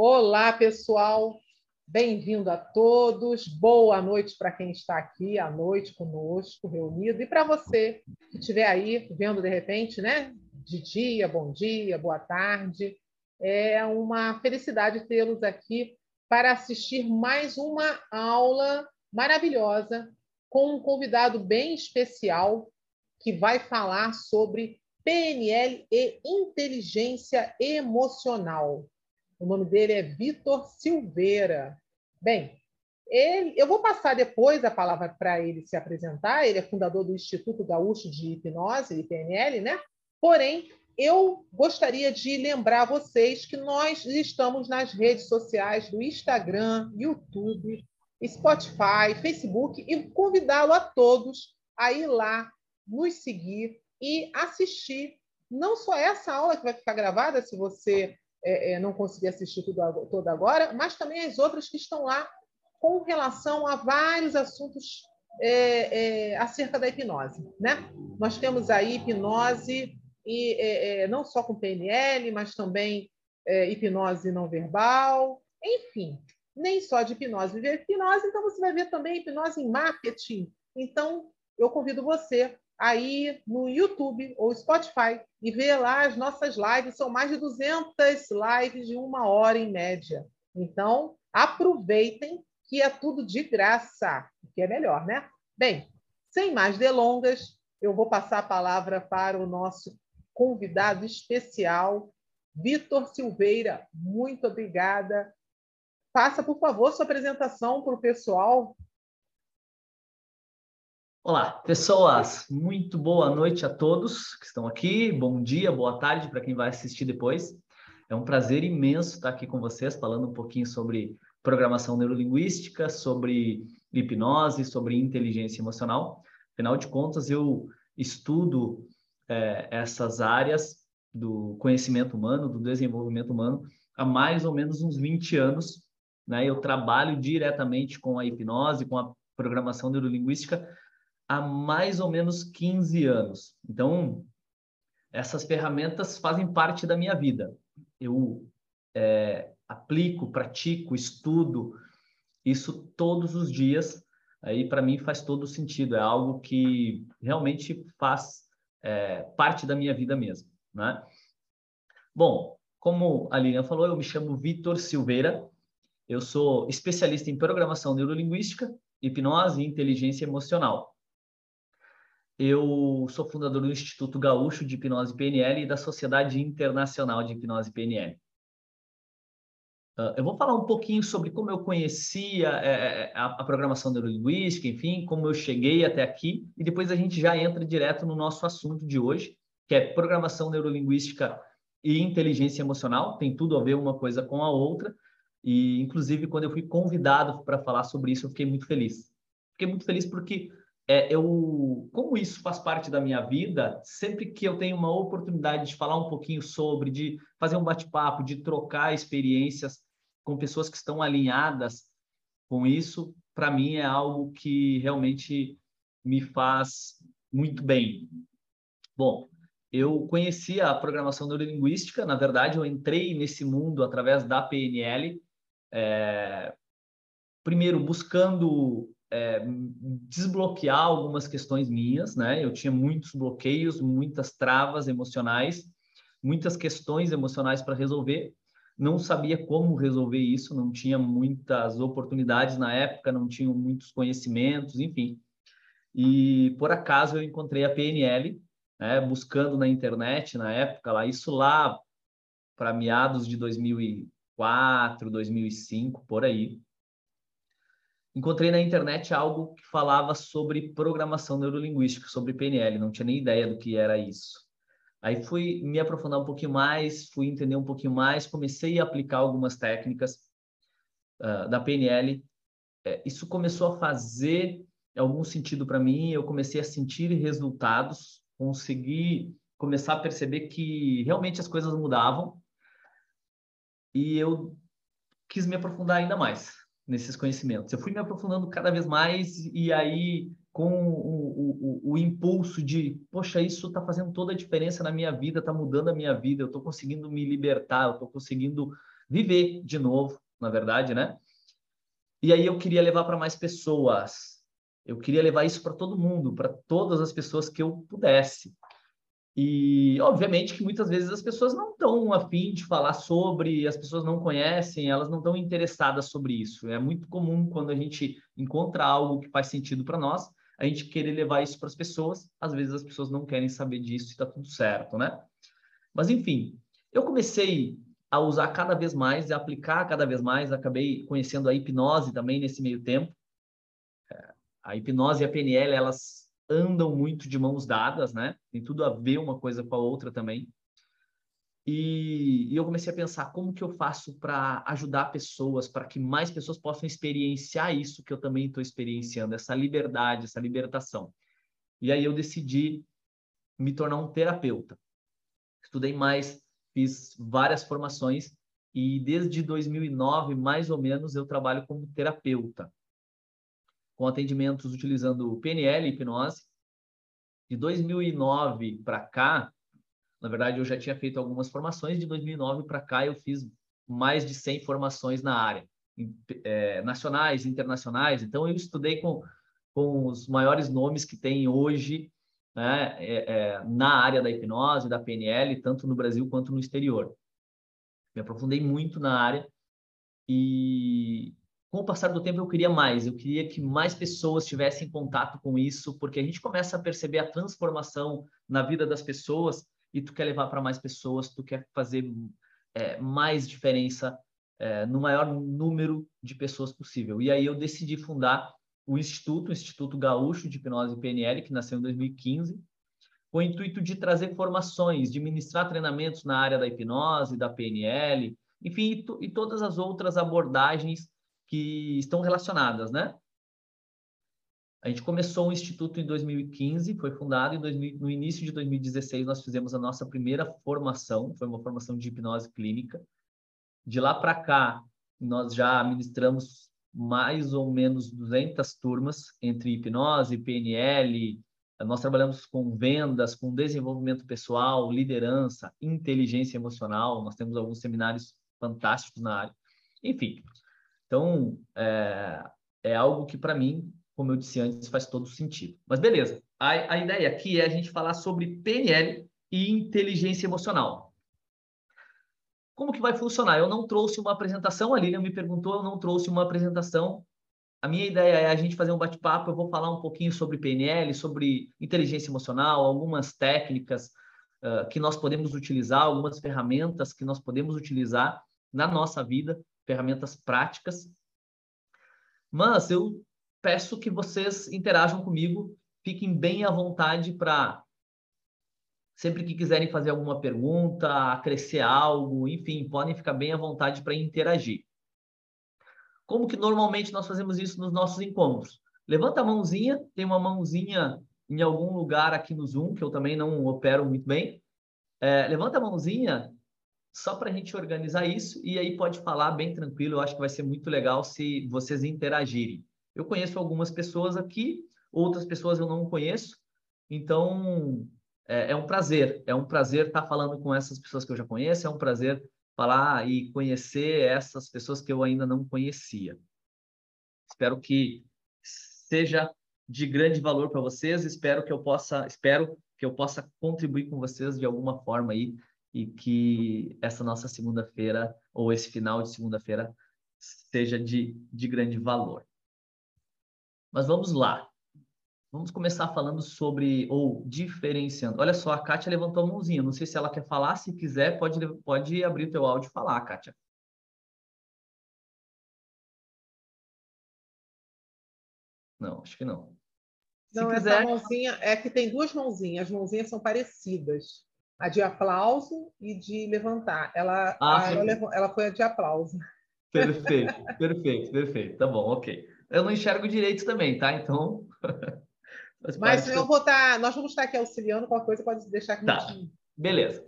Olá, pessoal. Bem-vindo a todos. Boa noite para quem está aqui à noite conosco, reunido. E para você que estiver aí vendo de repente, né? De dia, bom dia, boa tarde. É uma felicidade tê-los aqui para assistir mais uma aula maravilhosa com um convidado bem especial que vai falar sobre PNL e inteligência emocional. O nome dele é Vitor Silveira. Bem, ele, eu vou passar depois a palavra para ele se apresentar. Ele é fundador do Instituto Gaúcho de Hipnose e PNL, né? Porém, eu gostaria de lembrar vocês que nós estamos nas redes sociais do Instagram, YouTube, Spotify, Facebook e convidá-lo a todos a ir lá, nos seguir e assistir não só essa aula que vai ficar gravada, se você é, é, não conseguir assistir tudo toda agora, mas também as outras que estão lá com relação a vários assuntos é, é acerca da hipnose. Né? Nós temos aí hipnose, e, é, é, não só com PNL, mas também hipnose não verbal, enfim, nem só de hipnose viver hipnose, então você vai ver também hipnose em marketing. Então, eu convido você aí no YouTube ou Spotify e ver lá as nossas lives. São mais de 200 lives de uma hora em média. Então, aproveitem que é tudo de graça, que é melhor, né? Bem, sem mais delongas, eu vou passar a palavra para o nosso convidado especial, Vitor Silveira. Muito obrigada. Faça, por favor, sua apresentação para o pessoal. Olá, pessoas, muito boa noite a todos que estão aqui. Bom dia, boa tarde para quem vai assistir depois. É um prazer imenso estar aqui com vocês, falando um pouquinho sobre programação neurolinguística, sobre hipnose, sobre inteligência emocional. Afinal de contas, eu estudo é, essas áreas do conhecimento humano, do desenvolvimento humano, há mais ou menos uns 20 anos. Né? Eu trabalho diretamente com a hipnose, com a programação neurolinguística há mais ou menos 15 anos. Então, essas ferramentas fazem parte da minha vida. Eu é, aplico, pratico, estudo isso todos os dias. Aí, para mim, faz todo sentido. É algo que realmente faz é, parte da minha vida mesmo. Né? Bom, como a Lilian falou, eu me chamo Vitor Silveira. Eu sou especialista em programação neurolinguística, hipnose e inteligência emocional. Eu sou fundador do Instituto Gaúcho de Hipnose PNL e da Sociedade Internacional de Hipnose PNL. Ah, eu vou falar um pouquinho sobre como eu conhecia é, a, a, programação neurolinguística, enfim, como eu cheguei até aqui, e depois a gente já entra direto no nosso assunto de hoje, que é programação neurolinguística e inteligência emocional, tem tudo a ver uma coisa com a outra, e inclusive quando eu fui convidado para falar sobre isso, eu fiquei muito feliz. Fiquei muito feliz porque é, eu, como isso faz parte da minha vida, sempre que eu tenho uma oportunidade de falar um pouquinho sobre, de fazer um bate-papo, de trocar experiências com pessoas que estão alinhadas com isso, para mim é algo que realmente me faz muito bem. Bom, eu conhecia a programação neurolinguística, na verdade, eu entrei nesse mundo através da PNL, é, primeiro buscando é, desbloquear algumas questões minhas, né? Eu tinha muitos bloqueios, muitas travas emocionais, muitas questões emocionais para resolver. Não sabia como resolver isso, não tinha muitas oportunidades na época, não tinha muitos conhecimentos, enfim. E por acaso eu encontrei a PNL, né, buscando na internet na época lá, isso lá para meados de 2004, 2005, por aí encontrei na internet algo que falava sobre programação neurolinguística, sobre PNL, não tinha nem ideia do que era isso. Aí fui me aprofundar um pouquinho mais, fui entender um pouquinho mais, comecei a aplicar algumas técnicas uh, da PNL. É, isso começou a fazer algum sentido para mim, eu comecei a sentir resultados, consegui começar a perceber que realmente as coisas mudavam e eu quis me aprofundar ainda mais nesses conhecimentos. Eu fui me aprofundando cada vez mais e aí com o, o, o impulso de, poxa, isso está fazendo toda a diferença na minha vida, está mudando a minha vida, eu estou conseguindo me libertar, eu estou conseguindo viver de novo, na verdade, né? E aí eu queria levar para mais pessoas. Eu queria levar isso para todo mundo, para todas as pessoas que eu pudesse. E, obviamente, que muitas vezes as pessoas não estão afim de falar sobre, as pessoas não conhecem, elas não estão interessadas sobre isso. É muito comum quando a gente encontra algo que faz sentido para nós, a gente querer levar isso para as pessoas. Às vezes as pessoas não querem saber disso e está tudo certo, né? Mas, enfim, eu comecei a usar cada vez mais, a aplicar cada vez mais, acabei conhecendo a hipnose também nesse meio tempo. É, a hipnose e a PNL, elas andam muito de mãos dadas, né? Tem tudo a ver uma coisa com a outra também. E, e eu comecei a pensar como que eu faço para ajudar pessoas, para que mais pessoas possam experienciar isso que eu também estou experienciando, essa liberdade, essa libertação. E aí eu decidi me tornar um terapeuta. Estudei mais, fiz várias formações e desde 2009, mais ou menos, eu trabalho como terapeuta com atendimentos utilizando PNL e hipnose. De 2009 para cá, na verdade, eu já tinha feito algumas formações. De 2009 para cá, eu fiz mais de 100 formações na área, é, nacionais, internacionais. Então, eu estudei com, com os maiores nomes que tem hoje né, é, é, na área da hipnose, da PNL, tanto no Brasil quanto no exterior. Me aprofundei muito na área e, com o passar do tempo eu queria mais, eu queria que mais pessoas tivessem contato com isso, porque a gente começa a perceber a transformação na vida das pessoas e tu quer levar para mais pessoas, tu quer fazer é, mais diferença é, no maior número de pessoas possível. E aí eu decidi fundar o Instituto, o Instituto Gaúcho de Hipnose e PNL, que nasceu em 2015, com o intuito de trazer formações, de ministrar treinamentos na área da hipnose, da PNL, enfim, e, e todas as outras abordagens que estão relacionadas, né? A gente começou o instituto em 2015, foi fundado em 2000, no início de 2016 nós fizemos a nossa primeira formação, foi uma formação de hipnose clínica. De lá para cá, nós já ministramos mais ou menos 200 turmas entre hipnose, PNL, nós trabalhamos com vendas, com desenvolvimento pessoal, liderança, inteligência emocional, nós temos alguns seminários fantásticos na área. Enfim, então, é, é algo que, para mim, como eu disse antes, faz todo sentido. Mas beleza, a, a ideia aqui é a gente falar sobre PNL e inteligência emocional. Como que vai funcionar? Eu não trouxe uma apresentação, a Lilian me perguntou, eu não trouxe uma apresentação. A minha ideia é a gente fazer um bate-papo, eu vou falar um pouquinho sobre PNL, sobre inteligência emocional, algumas técnicas uh, que nós podemos utilizar, algumas ferramentas que nós podemos utilizar na nossa vida ferramentas práticas. Mas eu peço que vocês interajam comigo, fiquem bem à vontade para sempre que quiserem fazer alguma pergunta, acrescer algo, enfim, podem ficar bem à vontade para interagir. Como que normalmente nós fazemos isso nos nossos encontros? Levanta a mãozinha, tem uma mãozinha em algum lugar aqui no Zoom, que eu também não opero muito bem. É, levanta a mãozinha só para a gente organizar isso e aí pode falar bem tranquilo. Eu acho que vai ser muito legal se vocês interagirem. Eu conheço algumas pessoas aqui, outras pessoas eu não conheço, então é, é um prazer. É um prazer estar tá falando com essas pessoas que eu já conheço, é um prazer falar e conhecer essas pessoas que eu ainda não conhecia. Espero que seja de grande valor para vocês. Espero que eu possa, espero que eu possa contribuir com vocês de alguma forma aí e que essa nossa segunda-feira, ou esse final de segunda-feira, seja de, de grande valor. Mas vamos lá. Vamos começar falando sobre, ou diferenciando. Olha só, a Kátia levantou a mãozinha. Não sei se ela quer falar. Se quiser, pode, pode abrir o teu áudio e falar, Kátia. Não, acho que não. Se não, quiser... essa mãozinha é que tem duas mãozinhas. As mãozinhas são parecidas a de aplauso e de levantar. Ela, ah, ela, ela, foi a de aplauso. Perfeito, perfeito, perfeito. Tá bom, ok. Eu não enxergo direito também, tá? Então. Mas eu vou estar. Tá, nós vamos estar aqui auxiliando, qualquer coisa pode deixar aqui. Tá, beleza.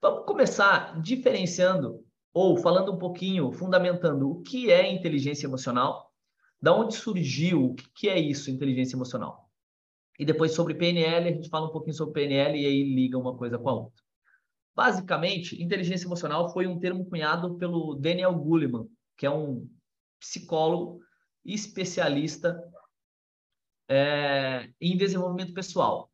Vamos começar diferenciando ou falando um pouquinho, fundamentando o que é inteligência emocional, da onde surgiu, o que é isso, inteligência emocional. E depois sobre PNL, a gente fala um pouquinho sobre PNL e aí liga uma coisa com a outra. Basicamente, inteligência emocional foi um termo cunhado pelo Daniel Goleman, que é um psicólogo especialista é, em desenvolvimento pessoal.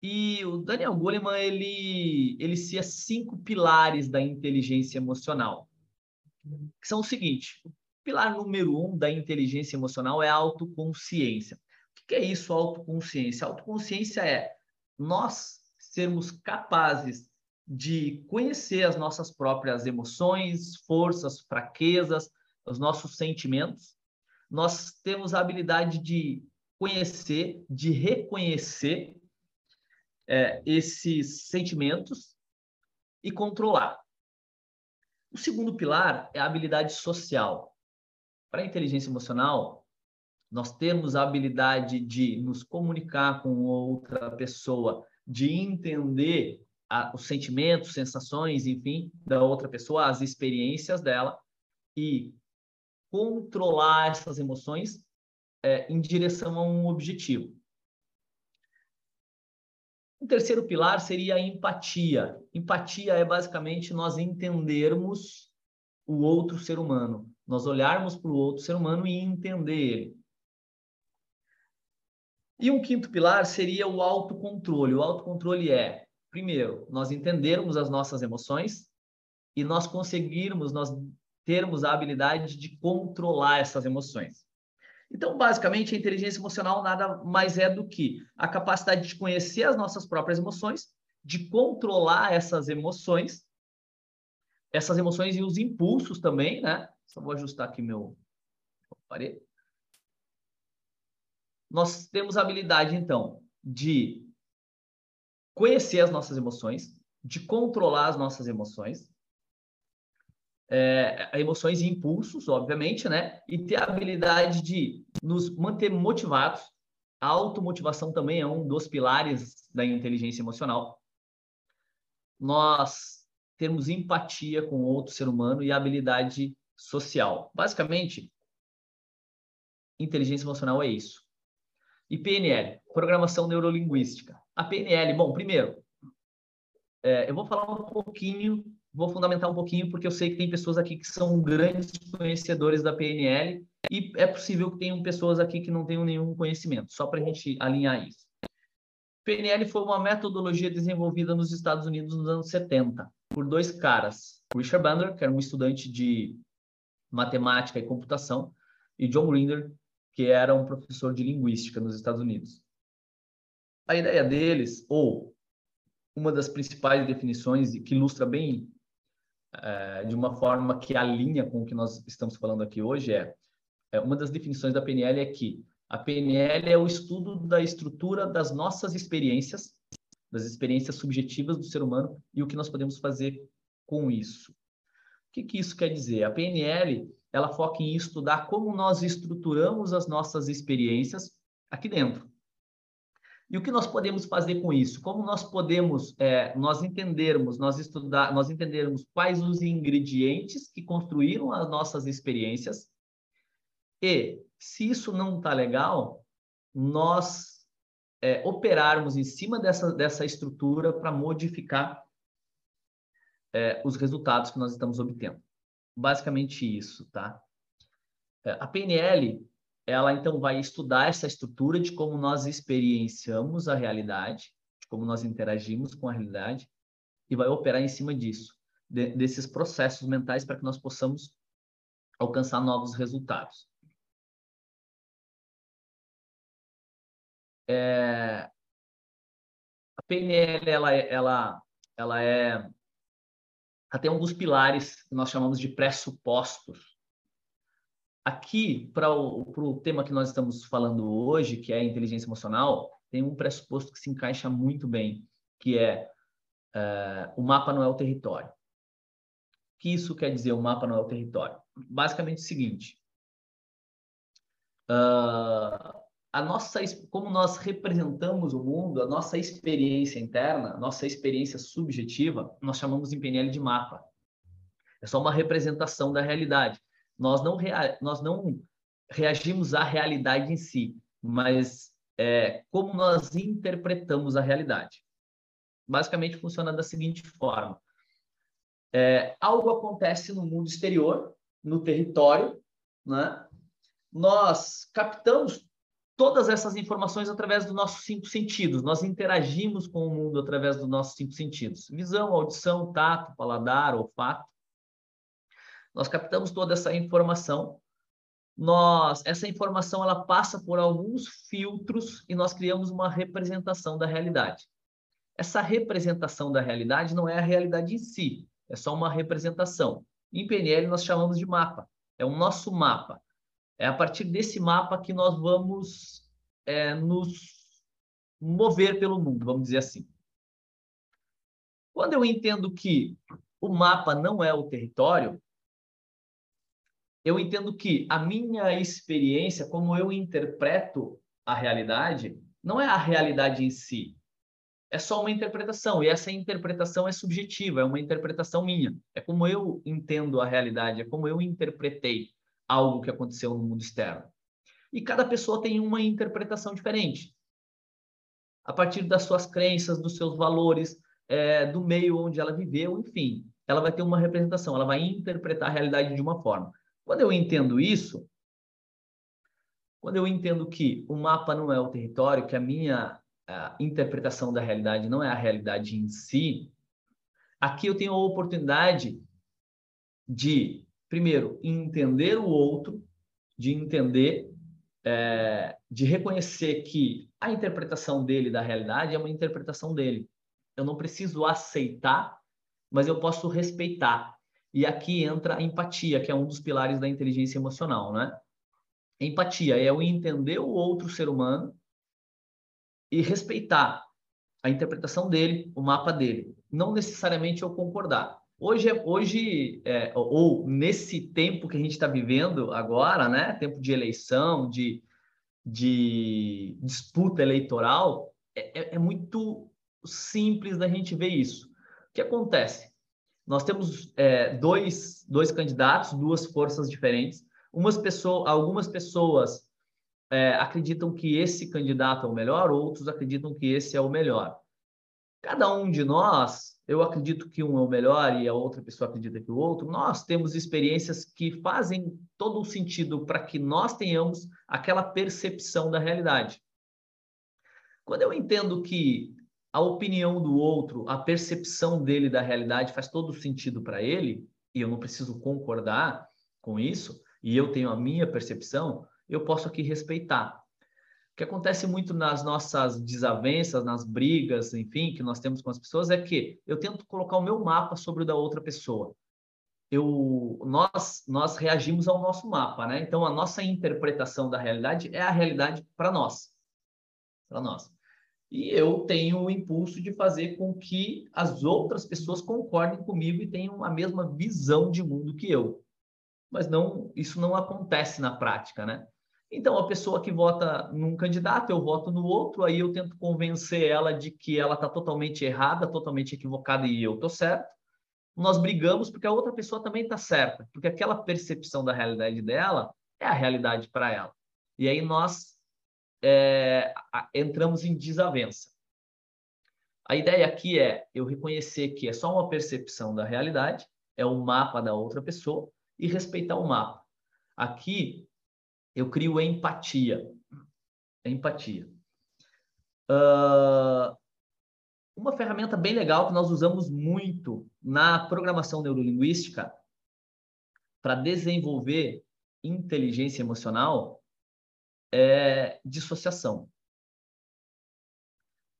E o Daniel Goleman, ele, ele cita cinco pilares da inteligência emocional, que são o seguinte. Pilar número um da inteligência emocional é a autoconsciência. Que é isso, autoconsciência? Autoconsciência é nós sermos capazes de conhecer as nossas próprias emoções, forças, fraquezas, os nossos sentimentos. Nós temos a habilidade de conhecer, de reconhecer é, esses sentimentos e controlar. O segundo pilar é a habilidade social. Para a inteligência emocional, nós temos a habilidade de nos comunicar com outra pessoa, de entender a, os sentimentos, sensações, enfim, da outra pessoa, as experiências dela e controlar essas emoções é, em direção a um objetivo. O terceiro pilar seria a empatia. Empatia é basicamente nós entendermos o outro ser humano, nós olharmos para o outro ser humano e entender ele. E um quinto pilar seria o autocontrole. O autocontrole é, primeiro, nós entendermos as nossas emoções e nós conseguirmos, nós termos a habilidade de controlar essas emoções. Então, basicamente, a inteligência emocional nada mais é do que a capacidade de conhecer as nossas próprias emoções, de controlar essas emoções, essas emoções e os impulsos também, né? Só vou ajustar aqui meu aparelho. Nós temos a habilidade, então, de conhecer as nossas emoções, de controlar as nossas emoções, é, emoções e impulsos, obviamente, né? E ter a habilidade de nos manter motivados. A automotivação também é um dos pilares da inteligência emocional. Nós temos empatia com outro ser humano e habilidade social. Basicamente, inteligência emocional é isso. E PNL, programação neurolinguística. A PNL, bom, primeiro, é, eu vou falar um pouquinho vou fundamentar um pouquinho, porque eu sei que tem pessoas aqui que são grandes conhecedores da PNL e é possível que tenham pessoas aqui que não tenham nenhum conhecimento, só para a gente alinhar isso. PNL foi uma metodologia desenvolvida nos Estados Unidos nos anos 70 por dois caras, Richard Bandler, que era um estudante de matemática e computação, e John Grinder, que era um professor de linguística nos Estados Unidos. A ideia deles, ou uma das principais definições que ilustra bem é, de uma forma que alinha com o que nós estamos falando aqui hoje é, é uma das definições da PNL é que a PNL é o estudo da estrutura das nossas experiências, das experiências subjetivas do ser humano e o que nós podemos fazer com isso. O que, que isso quer dizer? A PNL ela foca em estudar como nós estruturamos as nossas experiências aqui dentro. E o que nós podemos fazer com isso? Como nós podemos é, nós entendermos, nós estudar, nós entendermos quais os ingredientes que construíram as nossas experiências e se isso não está legal, nós é, operarmos em cima dessa, dessa estrutura para modificar é, os resultados que nós estamos obtendo. Basicamente isso, tá? É, a PNL ela então vai estudar essa estrutura de como nós experienciamos a realidade, de como nós interagimos com a realidade, e vai operar em cima disso, de, desses processos mentais, para que nós possamos alcançar novos resultados. É, a PNL ela, ela, ela é tem alguns pilares que nós chamamos de pressupostos Aqui, para o tema que nós estamos falando hoje, que é inteligência emocional, tem um pressuposto que se encaixa muito bem, que é uh, o mapa não é o território. O que isso quer dizer, o mapa não é o território? Basicamente o seguinte, a nossa, como nós representamos o mundo, a nossa experiência interna, a nossa experiência subjetiva, nós chamamos em PNL de mapa. É só uma representação da realidade. Nós não, rea nós não reagimos à realidade em si, mas é, como nós interpretamos a realidade. basicamente funciona da seguinte forma: é, algo acontece no mundo exterior, no território, né? Nós captamos todas essas informações através dos nossos cinco sentidos. Nós interagimos com o mundo através dos nossos cinco sentidos: visão, audição, tato, paladar, olfato. Nós captamos toda essa informação. Nós, essa informação ela passa por alguns filtros e nós criamos uma representação da realidade. Essa representação da realidade não é a realidade em si, é só uma representação. Em PNL nós chamamos de mapa. É o nosso mapa. É a partir desse mapa que nós vamos é, nos mover pelo mundo, vamos dizer assim. Quando eu entendo que o mapa não é o território, eu entendo que a minha experiência, como eu interpreto a realidade, não é a realidade em si. É só uma interpretação, e essa interpretação é subjetiva, é uma interpretação minha. É como eu entendo a realidade, é como eu interpretei algo que aconteceu no mundo externo. E cada pessoa tem uma interpretação diferente. A partir das suas crenças, dos seus valores, é, do meio onde ela viveu, enfim, ela vai ter uma representação, ela vai interpretar a realidade de uma forma. Quando eu entendo isso, quando eu entendo que o mapa não é o território, que a minha a interpretação da realidade não é a realidade em si, aqui eu tenho a oportunidade de primeiro, entender o outro, de entender, é, de reconhecer que a interpretação dele da realidade é uma interpretação dele. Eu não preciso aceitar, mas eu posso respeitar. E aqui entra a empatia, que é um dos pilares da inteligência emocional, né? Empatia é o entender o outro ser humano e respeitar a interpretação dele, o mapa dele. Não necessariamente eu concordar. Hoje, é, hoje é, ou nesse tempo que a gente está vivendo agora, né, tempo de eleição, de, de disputa eleitoral, é, é, é muito simples da gente ver isso. O que acontece? Nós temos é, dois, dois candidatos, duas forças diferentes. Umas pessoas, algumas pessoas é, acreditam que esse candidato é o melhor, outros acreditam que esse é o melhor. Cada um de nós eu acredito que um é o melhor e a outra pessoa acredita que o outro, nós temos experiências que fazem todo o sentido para que nós tenhamos aquela percepção da realidade. Quando eu entendo que a opinião do outro, a percepção dele da realidade faz todo o sentido para ele, e eu não preciso concordar com isso, e eu tenho a minha percepção, eu posso aqui respeitar que acontece muito nas nossas desavenças, nas brigas, enfim, que nós temos com as pessoas, é que eu tento colocar o meu mapa sobre o da outra pessoa. Eu, nós, nós reagimos ao nosso mapa, né? Então, a nossa interpretação da realidade é a realidade para nós. Para nós. E eu tenho o impulso de fazer com que as outras pessoas concordem comigo e tenham a mesma visão de mundo que eu. Mas não, isso não acontece na prática, né? Então, a pessoa que vota num candidato, eu voto no outro, aí eu tento convencer ela de que ela está totalmente errada, totalmente equivocada e eu estou certo. Nós brigamos porque a outra pessoa também está certa, porque aquela percepção da realidade dela é a realidade para ela. E aí nós é, entramos em desavença. A ideia aqui é eu reconhecer que é só uma percepção da realidade, é o mapa da outra pessoa, e respeitar o mapa. Aqui eu crio empatia. Empatia. Uh, uma ferramenta bem legal que nós usamos muito na programação neurolinguística para desenvolver inteligência emocional é dissociação.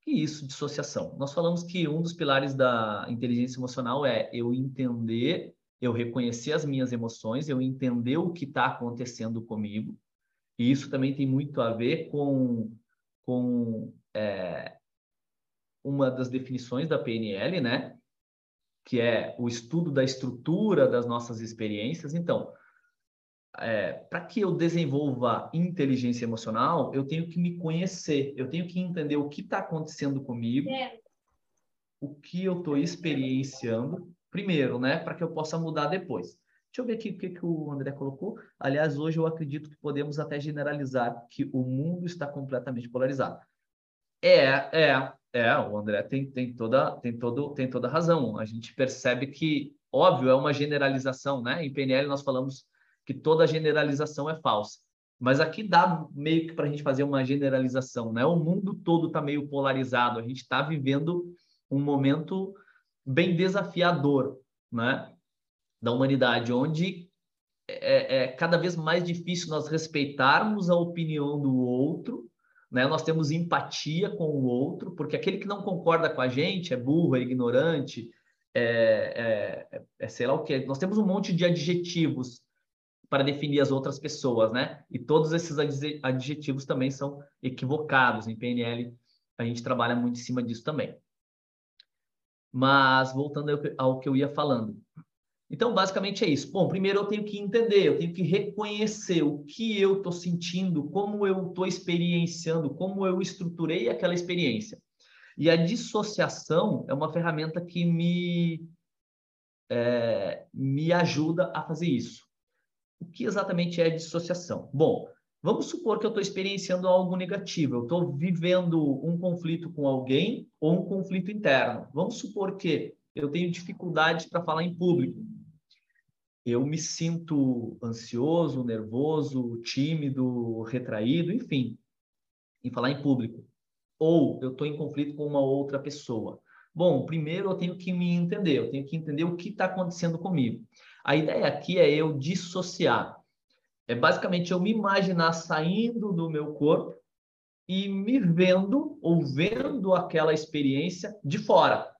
Que isso, dissociação? Nós falamos que um dos pilares da inteligência emocional é eu entender, eu reconhecer as minhas emoções, eu entender o que está acontecendo comigo e isso também tem muito a ver com, com é, uma das definições da PNL, né? Que é o estudo da estrutura das nossas experiências. Então, é, para que eu desenvolva inteligência emocional, eu tenho que me conhecer, eu tenho que entender o que está acontecendo comigo, é. o que eu estou experienciando, primeiro, né? Para que eu possa mudar depois. Deixa eu ver aqui o que, que o André colocou. Aliás, hoje eu acredito que podemos até generalizar que o mundo está completamente polarizado. É, é. É, o André tem, tem, toda, tem, todo, tem toda razão. A gente percebe que, óbvio, é uma generalização, né? Em PNL nós falamos que toda generalização é falsa. Mas aqui dá meio que para a gente fazer uma generalização, né? O mundo todo está meio polarizado. A gente está vivendo um momento bem desafiador, né? Da humanidade, onde é, é cada vez mais difícil nós respeitarmos a opinião do outro, né? Nós temos empatia com o outro, porque aquele que não concorda com a gente é burro, é ignorante, é, é, é sei lá o que. Nós temos um monte de adjetivos para definir as outras pessoas, né? E todos esses adjetivos também são equivocados. Em PNL, a gente trabalha muito em cima disso também. Mas, voltando ao que eu ia falando. Então, basicamente é isso. Bom, primeiro eu tenho que entender, eu tenho que reconhecer o que eu estou sentindo, como eu estou experienciando, como eu estruturei aquela experiência. E a dissociação é uma ferramenta que me, é, me ajuda a fazer isso. O que exatamente é dissociação? Bom, vamos supor que eu estou experienciando algo negativo, eu estou vivendo um conflito com alguém ou um conflito interno. Vamos supor que eu tenho dificuldades para falar em público. Eu me sinto ansioso, nervoso, tímido, retraído, enfim, em falar em público. Ou eu estou em conflito com uma outra pessoa. Bom, primeiro eu tenho que me entender, eu tenho que entender o que está acontecendo comigo. A ideia aqui é eu dissociar. É basicamente eu me imaginar saindo do meu corpo e me vendo ou vendo aquela experiência de fora.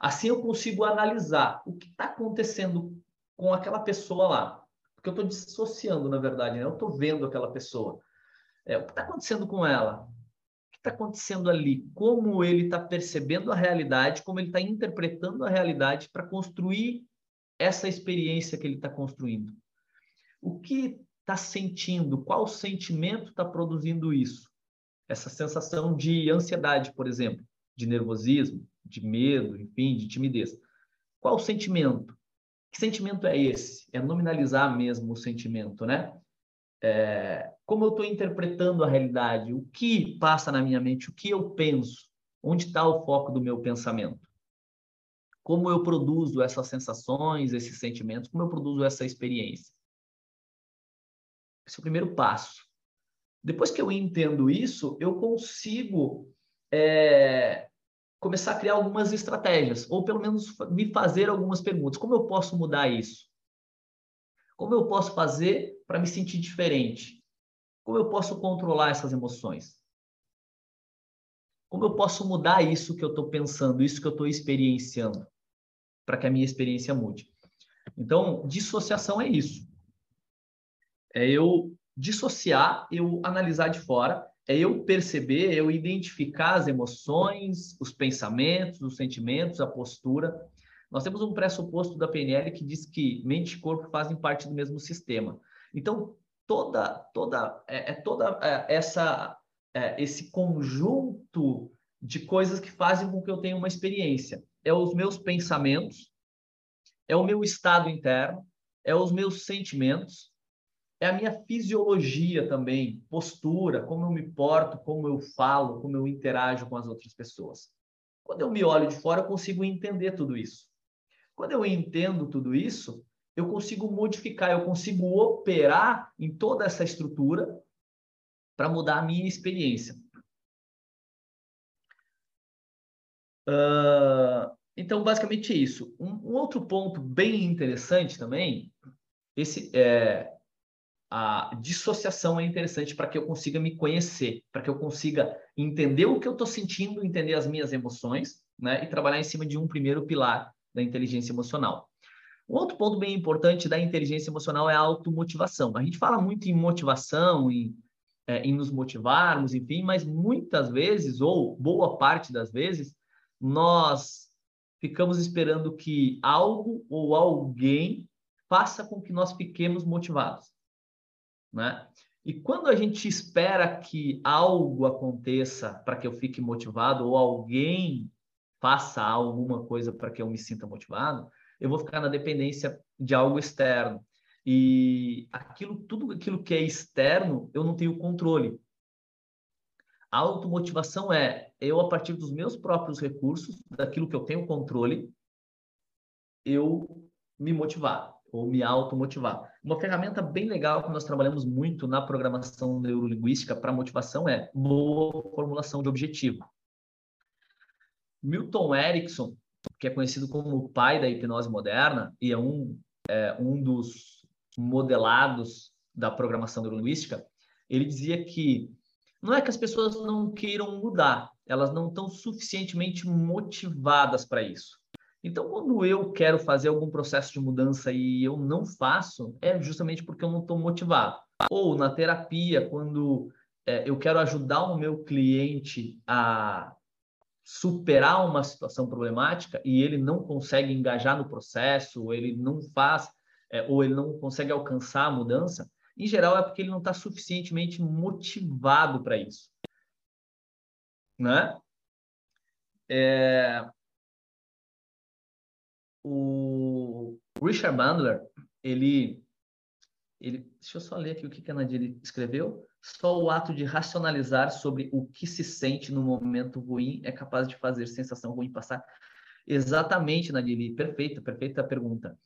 Assim eu consigo analisar o que está acontecendo com aquela pessoa lá. Porque eu estou dissociando, na verdade, né? eu estou vendo aquela pessoa. É, o que está acontecendo com ela? O que está acontecendo ali? Como ele está percebendo a realidade, como ele está interpretando a realidade para construir essa experiência que ele está construindo. O que está sentindo? Qual sentimento está produzindo isso? Essa sensação de ansiedade, por exemplo, de nervosismo, de medo, enfim, de timidez. Qual sentimento? Que sentimento é esse? É nominalizar mesmo o sentimento, né? É, como eu estou interpretando a realidade? O que passa na minha mente? O que eu penso? Onde está o foco do meu pensamento? Como eu produzo essas sensações, esses sentimentos, como eu produzo essa experiência. Esse é o primeiro passo. Depois que eu entendo isso, eu consigo é, começar a criar algumas estratégias, ou pelo menos me fazer algumas perguntas. Como eu posso mudar isso? Como eu posso fazer para me sentir diferente? Como eu posso controlar essas emoções? Como eu posso mudar isso que eu estou pensando, isso que eu estou experienciando? para que a minha experiência mude. Então, dissociação é isso. É eu dissociar, eu analisar de fora, é eu perceber, eu identificar as emoções, os pensamentos, os sentimentos, a postura. Nós temos um pressuposto da PNL que diz que mente e corpo fazem parte do mesmo sistema. Então, toda toda é, é toda é, essa é, esse conjunto de coisas que fazem com que eu tenha uma experiência é os meus pensamentos, é o meu estado interno, é os meus sentimentos, é a minha fisiologia também, postura, como eu me porto, como eu falo, como eu interajo com as outras pessoas. Quando eu me olho de fora, eu consigo entender tudo isso. Quando eu entendo tudo isso, eu consigo modificar, eu consigo operar em toda essa estrutura para mudar a minha experiência. Uh, então, basicamente isso. Um, um, outro ponto bem interessante também, esse é a dissociação é interessante para que eu consiga me conhecer, para que eu consiga entender o que eu estou sentindo, entender as minhas emoções, né, e trabalhar em cima de um primeiro pilar da inteligência emocional. Um outro ponto bem importante da inteligência emocional é a automotivação. A gente fala muito em motivação, em, é, em nos motivarmos, enfim, mas muitas vezes, ou boa parte das vezes, nós ficamos esperando que algo ou alguém faça com que nós fiquemos motivados, né? E quando a gente espera que algo aconteça para que eu fique motivado ou alguém faça alguma coisa para que eu me sinta motivado, eu vou ficar na dependência de algo externo. E aquilo, tudo aquilo que é externo, eu não tenho controle. A automotivação é eu, a partir dos meus próprios recursos, daquilo que eu tenho controle, eu me motivar ou me automotivar. Uma ferramenta bem legal que nós trabalhamos muito na programação neurolinguística para motivação é boa formulação de objetivo. Milton Erickson, que é conhecido como o pai da hipnose moderna e é um, é, um dos modelados da programação neurolinguística, ele dizia que não é que as pessoas não queiram mudar, elas não estão suficientemente motivadas para isso. Então, quando eu quero fazer algum processo de mudança e eu não faço, é justamente porque eu não estou motivado. Ou na terapia, quando é, eu quero ajudar o meu cliente a superar uma situação problemática e ele não consegue engajar no processo, ou ele não faz, é, ou ele não consegue alcançar a mudança, em geral é porque ele não está suficientemente motivado para isso. Né? É, o Richard Bandler, ele, ele, deixa eu só ler aqui o que a Nadir escreveu. Só o ato de racionalizar sobre o que se sente no momento ruim é capaz de fazer sensação ruim passar. Exatamente, Nadir, perfeita, perfeita pergunta.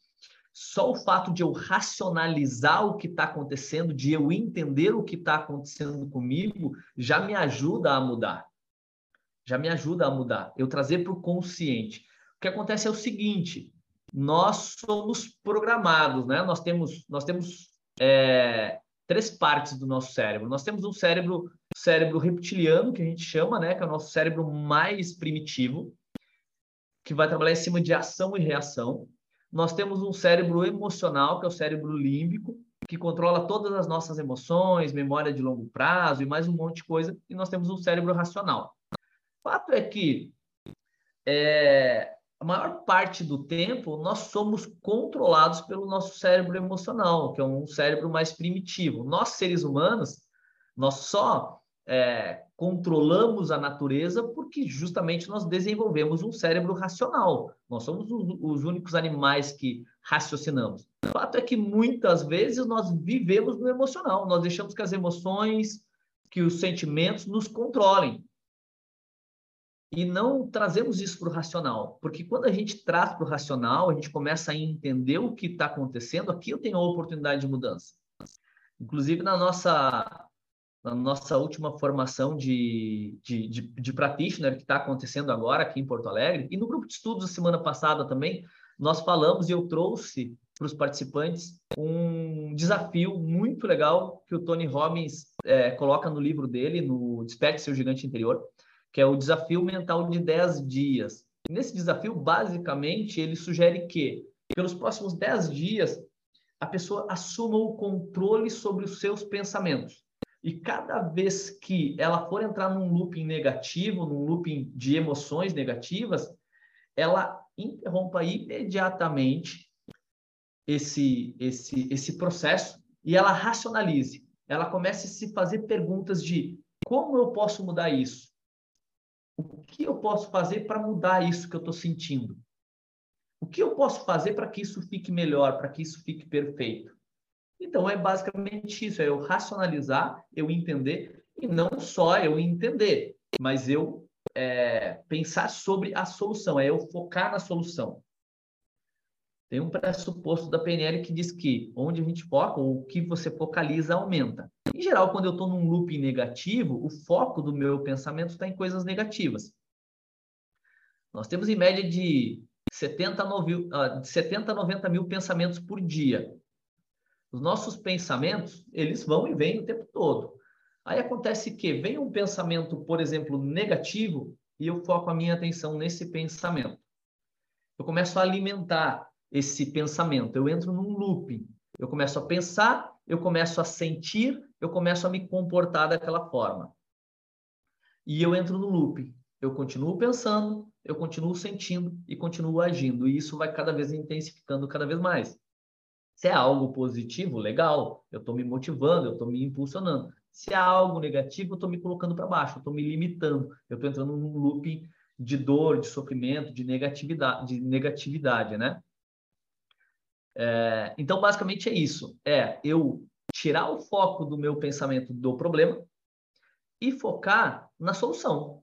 Só o fato de eu racionalizar o que está acontecendo, de eu entender o que está acontecendo comigo, já me ajuda a mudar. Já me ajuda a mudar. Eu trazer para o consciente. O que acontece é o seguinte: nós somos programados, né? Nós temos, nós temos é, três partes do nosso cérebro. Nós temos um cérebro, cérebro reptiliano, que a gente chama, né? Que é o nosso cérebro mais primitivo, que vai trabalhar em cima de ação e reação. Nós temos um cérebro emocional, que é o cérebro límbico, que controla todas as nossas emoções, memória de longo prazo e mais um monte de coisa. E nós temos um cérebro racional. Fato é que é, a maior parte do tempo nós somos controlados pelo nosso cérebro emocional, que é um cérebro mais primitivo. Nós, seres humanos, nós só é, controlamos a natureza porque justamente nós desenvolvemos um cérebro racional. Nós somos os, os únicos animais que raciocinamos. O fato é que muitas vezes nós vivemos no emocional, nós deixamos que as emoções, que os sentimentos nos controlem e não trazemos isso para o racional, porque quando a gente traz para o racional, a gente começa a entender o que está acontecendo, aqui eu tenho a oportunidade de mudança. Inclusive, na nossa, na nossa última formação de, de, de, de practitioner, que está acontecendo agora aqui em Porto Alegre, e no grupo de estudos da semana passada também, nós falamos e eu trouxe para os participantes um desafio muito legal que o Tony Robbins é, coloca no livro dele, no Desperte Seu Gigante Interior, que é o desafio mental de 10 dias. Nesse desafio, basicamente, ele sugere que, pelos próximos 10 dias, a pessoa assuma o controle sobre os seus pensamentos. E cada vez que ela for entrar num looping negativo, num looping de emoções negativas, ela interrompa imediatamente esse, esse, esse processo e ela racionalize. Ela comece a se fazer perguntas de como eu posso mudar isso? O que eu posso fazer para mudar isso que eu estou sentindo? O que eu posso fazer para que isso fique melhor, para que isso fique perfeito? Então, é basicamente isso: é eu racionalizar, eu entender, e não só eu entender, mas eu é, pensar sobre a solução, é eu focar na solução. Tem um pressuposto da PNL que diz que onde a gente foca, ou o que você focaliza, aumenta. Em geral, quando eu estou num loop negativo, o foco do meu pensamento está em coisas negativas. Nós temos em média de 70 a 70 90 mil pensamentos por dia. Os nossos pensamentos, eles vão e vêm o tempo todo. Aí acontece que vem um pensamento, por exemplo, negativo, e eu foco a minha atenção nesse pensamento. Eu começo a alimentar esse pensamento, eu entro num looping. Eu começo a pensar, eu começo a sentir, eu começo a me comportar daquela forma. E eu entro no loop. Eu continuo pensando, eu continuo sentindo e continuo agindo. E isso vai cada vez intensificando cada vez mais. Se é algo positivo, legal, eu estou me motivando, eu estou me impulsionando. Se é algo negativo, eu estou me colocando para baixo, eu estou me limitando, eu estou entrando num loop de dor, de sofrimento, de negatividade, de negatividade, né? É, então, basicamente é isso. É eu tirar o foco do meu pensamento do problema e focar na solução.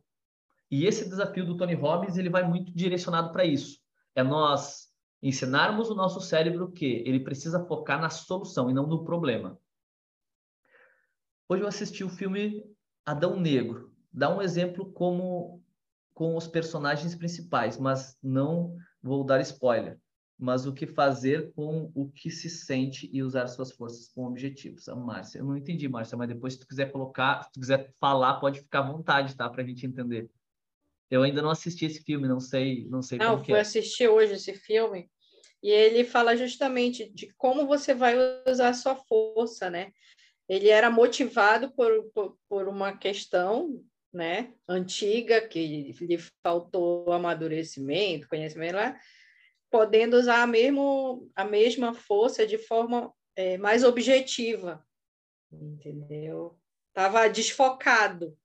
E esse desafio do Tony Robbins, ele vai muito direcionado para isso. É nós ensinarmos o nosso cérebro que ele precisa focar na solução e não no problema. Hoje eu assisti o filme Adão Negro. Dá um exemplo como com os personagens principais, mas não vou dar spoiler. Mas o que fazer com o que se sente e usar suas forças com objetivos. A Márcia, eu não entendi, Márcia, mas depois se tu quiser colocar, se tu quiser falar, pode ficar à vontade, tá? Para a gente entender. Eu ainda não assisti esse filme, não sei, não sei não, como fui é. assistir hoje esse filme e ele fala justamente de como você vai usar a sua força, né? Ele era motivado por, por, por uma questão né, antiga, que lhe faltou amadurecimento, conhecimento lá, podendo usar a, mesmo, a mesma força de forma é, mais objetiva, entendeu? Estava desfocado.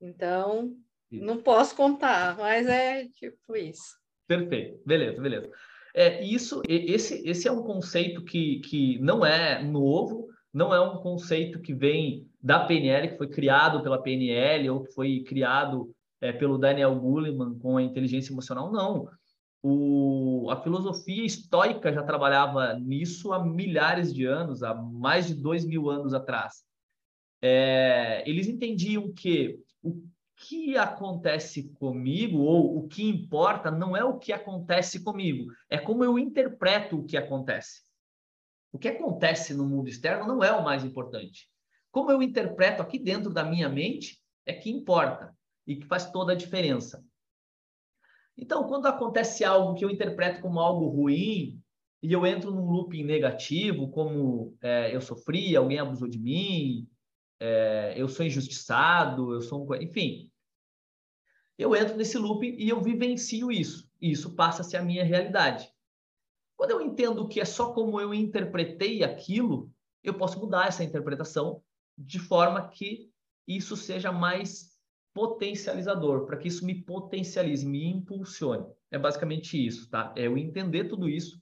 Então, não posso contar, mas é tipo isso. Perfeito, beleza, beleza. É, isso, esse, esse é um conceito que, que não é novo, não é um conceito que vem da PNL, que foi criado pela PNL ou que foi criado é, pelo Daniel Goleman com a inteligência emocional, não. O, a filosofia estoica já trabalhava nisso há milhares de anos, há mais de dois mil anos atrás. É, eles entendiam que o que acontece comigo, ou o que importa, não é o que acontece comigo, é como eu interpreto o que acontece. O que acontece no mundo externo não é o mais importante. Como eu interpreto aqui dentro da minha mente é que importa e que faz toda a diferença. Então, quando acontece algo que eu interpreto como algo ruim e eu entro num looping negativo, como é, eu sofri, alguém abusou de mim, é, eu sou injustiçado, eu sou um... enfim, eu entro nesse looping e eu vivencio isso. E isso passa a ser a minha realidade. Quando eu entendo que é só como eu interpretei aquilo, eu posso mudar essa interpretação de forma que isso seja mais potencializador, para que isso me potencialize, me impulsione. É basicamente isso, tá? É eu entender tudo isso.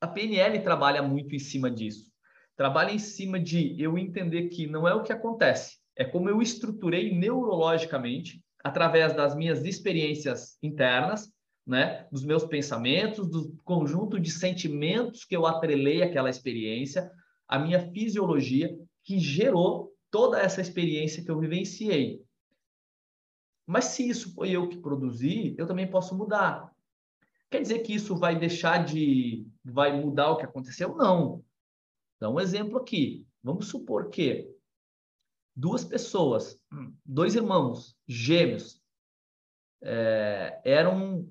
A PNL trabalha muito em cima disso. Trabalha em cima de eu entender que não é o que acontece, é como eu estruturei neurologicamente através das minhas experiências internas né, dos meus pensamentos, do conjunto de sentimentos que eu atrelei àquela experiência, a minha fisiologia que gerou toda essa experiência que eu vivenciei. Mas se isso foi eu que produzi, eu também posso mudar. Quer dizer que isso vai deixar de vai mudar o que aconteceu? Não. Dá um exemplo aqui. Vamos supor que duas pessoas, dois irmãos gêmeos, é, eram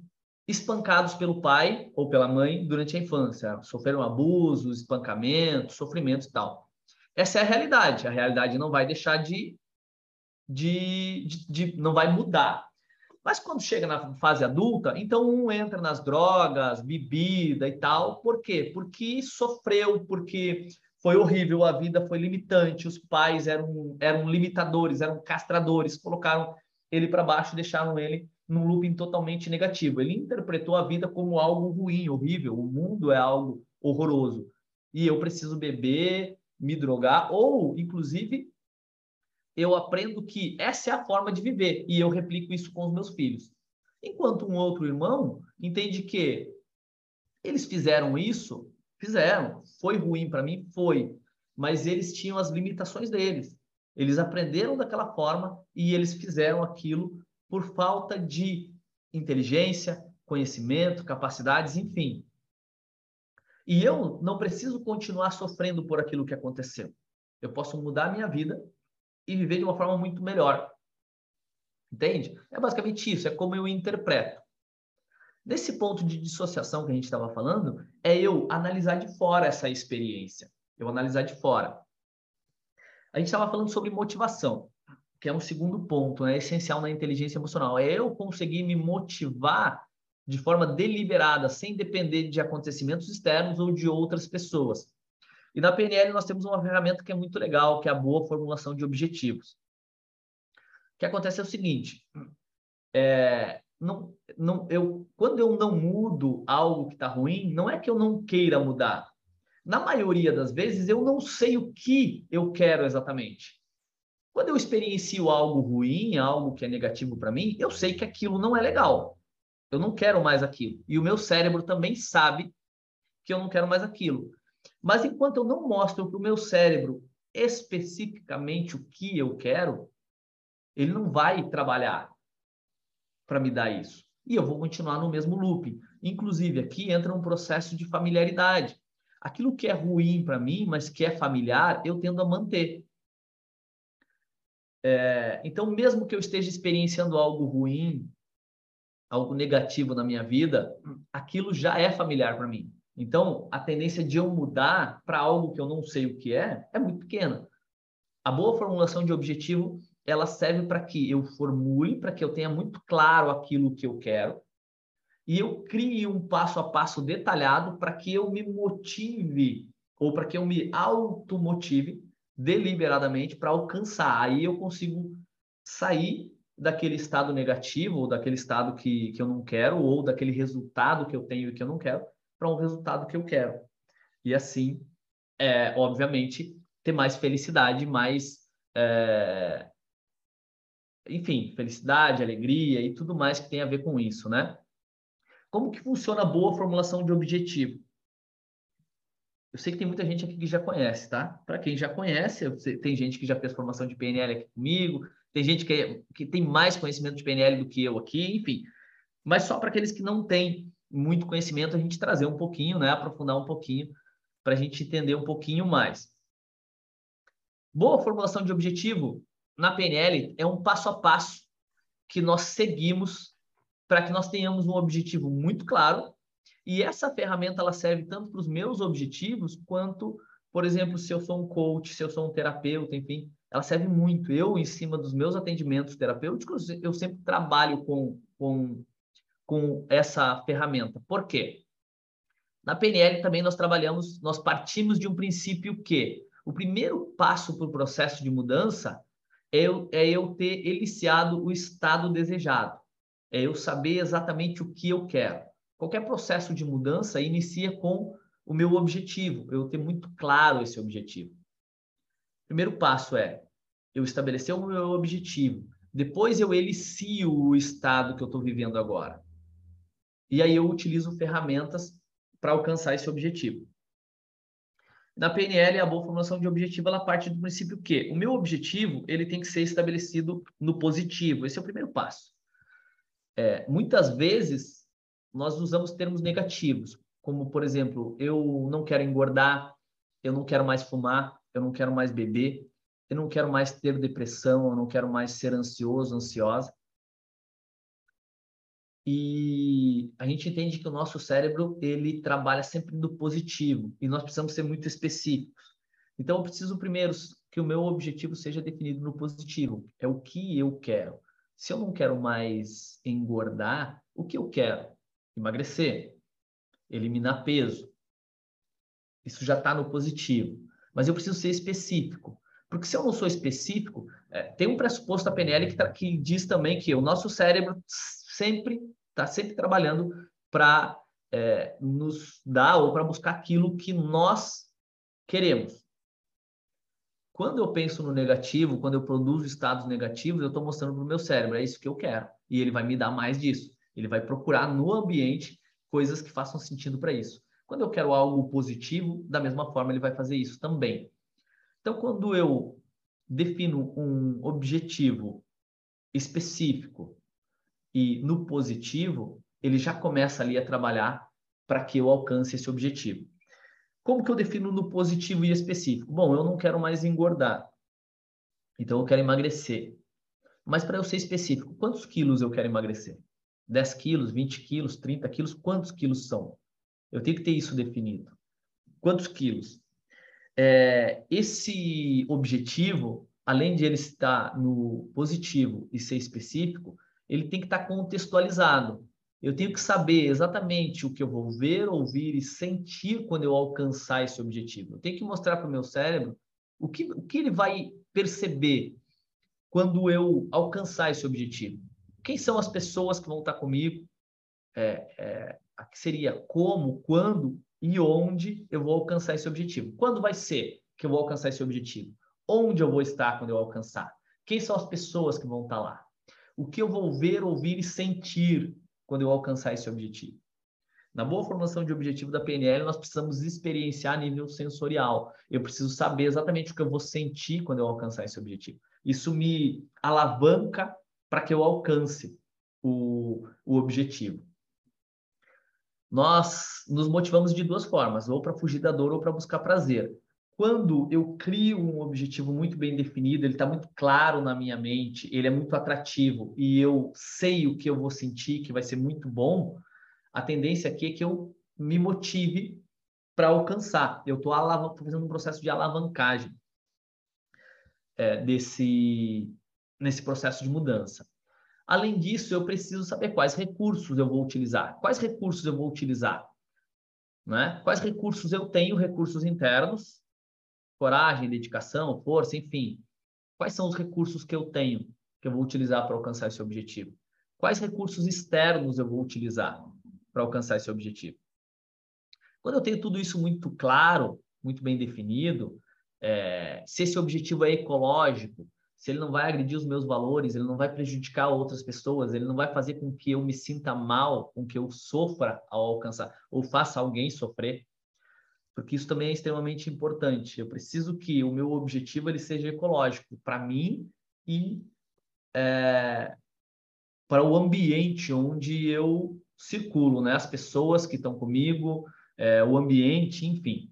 espancados pelo pai ou pela mãe durante a infância, sofreram abusos, espancamentos, sofrimentos e tal. Essa é a realidade. A realidade não vai deixar de, de, de, de não vai mudar. Mas quando chega na fase adulta, então um entra nas drogas, bebida e tal. Por quê? Porque sofreu, porque foi horrível, a vida foi limitante, os pais eram, eram limitadores, eram castradores, colocaram ele para baixo, deixaram ele num looping totalmente negativo. Ele interpretou a vida como algo ruim, horrível. O mundo é algo horroroso. E eu preciso beber, me drogar, ou, inclusive, eu aprendo que essa é a forma de viver e eu replico isso com os meus filhos. Enquanto um outro irmão entende que eles fizeram isso, fizeram. Foi ruim para mim? Foi. Mas eles tinham as limitações deles. Eles aprenderam daquela forma e eles fizeram aquilo por falta de inteligência, conhecimento, capacidades, enfim. E eu não preciso continuar sofrendo por aquilo que aconteceu. Eu posso mudar a minha vida e viver de uma forma muito melhor. Entende? É basicamente isso, é como eu interpreto. Nesse ponto de dissociação que a gente estava falando, é eu analisar de fora essa experiência. Eu analisar de fora. A gente estava falando sobre motivação que é um segundo ponto, é essencial na inteligência emocional. É eu conseguir me motivar de forma deliberada, sem depender de acontecimentos externos ou de outras pessoas. E na PNL nós temos uma ferramenta que é muito legal, que é a boa formulação de objetivos. O que acontece é o seguinte: é, não, não, eu, quando eu não mudo algo que está ruim, não é que eu não queira mudar. Na maioria das vezes, eu não sei o que eu quero exatamente. Quando eu experiencio algo ruim, algo que é negativo para mim, eu sei que aquilo não é legal. Eu não quero mais aquilo. E o meu cérebro também sabe que eu não quero mais aquilo. Mas enquanto eu não mostro para o meu cérebro especificamente o que eu quero, ele não vai trabalhar para me dar isso. E eu vou continuar no mesmo loop. Inclusive, aqui entra um processo de familiaridade. Aquilo que é ruim para mim, mas que é familiar, eu tendo a manter. É, então, mesmo que eu esteja experienciando algo ruim, algo negativo na minha vida, aquilo já é familiar para mim. Então, a tendência de eu mudar para algo que eu não sei o que é, é muito pequena. A boa formulação de objetivo, ela serve para que eu formule, para que eu tenha muito claro aquilo que eu quero, e eu crie um passo a passo detalhado para que eu me motive, ou para que eu me automotive deliberadamente para alcançar. Aí eu consigo sair daquele estado negativo, ou daquele estado que, que eu não quero, ou daquele resultado que eu tenho e que eu não quero, para um resultado que eu quero. E assim, é, obviamente, ter mais felicidade, mais. É... Enfim, felicidade, alegria e tudo mais que tem a ver com isso, né? Como que funciona a boa formulação de objetivo? Eu sei que tem muita gente aqui que já conhece, tá? Para quem já conhece, tem gente que já fez formação de PNL aqui comigo, tem gente que, é, que tem mais conhecimento de PNL do que eu aqui, enfim. Mas só para aqueles que não têm muito conhecimento, a gente trazer um pouquinho, né? Aprofundar um pouquinho, para a gente entender um pouquinho mais. Boa formulação de objetivo na PNL é um passo a passo que nós seguimos para que nós tenhamos um objetivo muito claro. E essa ferramenta ela serve tanto para os meus objetivos quanto, por exemplo, se eu sou um coach, se eu sou um terapeuta, enfim, ela serve muito. Eu, em cima dos meus atendimentos terapêuticos, eu sempre trabalho com, com com essa ferramenta. Por quê? Na PNL também nós trabalhamos, nós partimos de um princípio que o primeiro passo para o processo de mudança é eu, é eu ter eliciado o estado desejado. É eu saber exatamente o que eu quero. Qualquer processo de mudança inicia com o meu objetivo, eu ter muito claro esse objetivo. Primeiro passo é eu estabelecer o meu objetivo. Depois eu elicio o estado que eu estou vivendo agora. E aí eu utilizo ferramentas para alcançar esse objetivo. Na PNL, a boa formulação de objetivo, ela parte do princípio que o meu objetivo ele tem que ser estabelecido no positivo. Esse é o primeiro passo. É, muitas vezes, nós usamos termos negativos, como, por exemplo, eu não quero engordar, eu não quero mais fumar, eu não quero mais beber, eu não quero mais ter depressão, eu não quero mais ser ansioso, ansiosa. E a gente entende que o nosso cérebro ele trabalha sempre do positivo e nós precisamos ser muito específicos. Então, eu preciso primeiro que o meu objetivo seja definido no positivo. É o que eu quero. Se eu não quero mais engordar, o que eu quero? Emagrecer, eliminar peso. Isso já está no positivo. Mas eu preciso ser específico. Porque se eu não sou específico, é, tem um pressuposto da PNL que, tá, que diz também que o nosso cérebro sempre está sempre trabalhando para é, nos dar ou para buscar aquilo que nós queremos. Quando eu penso no negativo, quando eu produzo estados negativos, eu estou mostrando para o meu cérebro, é isso que eu quero. E ele vai me dar mais disso. Ele vai procurar no ambiente coisas que façam sentido para isso. Quando eu quero algo positivo, da mesma forma ele vai fazer isso também. Então, quando eu defino um objetivo específico e no positivo, ele já começa ali a trabalhar para que eu alcance esse objetivo. Como que eu defino no positivo e específico? Bom, eu não quero mais engordar, então eu quero emagrecer. Mas para eu ser específico, quantos quilos eu quero emagrecer? 10 quilos, 20 quilos, 30 quilos? Quantos quilos são? Eu tenho que ter isso definido. Quantos quilos? É, esse objetivo, além de ele estar no positivo e ser específico, ele tem que estar contextualizado. Eu tenho que saber exatamente o que eu vou ver, ouvir e sentir quando eu alcançar esse objetivo. Eu tenho que mostrar para o meu cérebro o que, o que ele vai perceber quando eu alcançar esse objetivo. Quem são as pessoas que vão estar comigo? É, é, seria como, quando e onde eu vou alcançar esse objetivo. Quando vai ser que eu vou alcançar esse objetivo? Onde eu vou estar quando eu alcançar? Quem são as pessoas que vão estar lá? O que eu vou ver, ouvir e sentir quando eu alcançar esse objetivo? Na boa formação de objetivo da PNL, nós precisamos experienciar a nível sensorial. Eu preciso saber exatamente o que eu vou sentir quando eu alcançar esse objetivo. Isso me alavanca para que eu alcance o, o objetivo. Nós nos motivamos de duas formas, ou para fugir da dor ou para buscar prazer. Quando eu crio um objetivo muito bem definido, ele está muito claro na minha mente, ele é muito atrativo e eu sei o que eu vou sentir, que vai ser muito bom, a tendência aqui é que eu me motive para alcançar. Eu estou fazendo um processo de alavancagem é, desse nesse processo de mudança. Além disso, eu preciso saber quais recursos eu vou utilizar. Quais recursos eu vou utilizar? Né? Quais recursos eu tenho? Recursos internos, coragem, dedicação, força, enfim. Quais são os recursos que eu tenho que eu vou utilizar para alcançar esse objetivo? Quais recursos externos eu vou utilizar? para alcançar esse objetivo. Quando eu tenho tudo isso muito claro, muito bem definido, é, se esse objetivo é ecológico, se ele não vai agredir os meus valores, ele não vai prejudicar outras pessoas, ele não vai fazer com que eu me sinta mal, com que eu sofra ao alcançar, ou faça alguém sofrer, porque isso também é extremamente importante. Eu preciso que o meu objetivo ele seja ecológico para mim e é, para o ambiente onde eu circulo, né? As pessoas que estão comigo, é, o ambiente, enfim.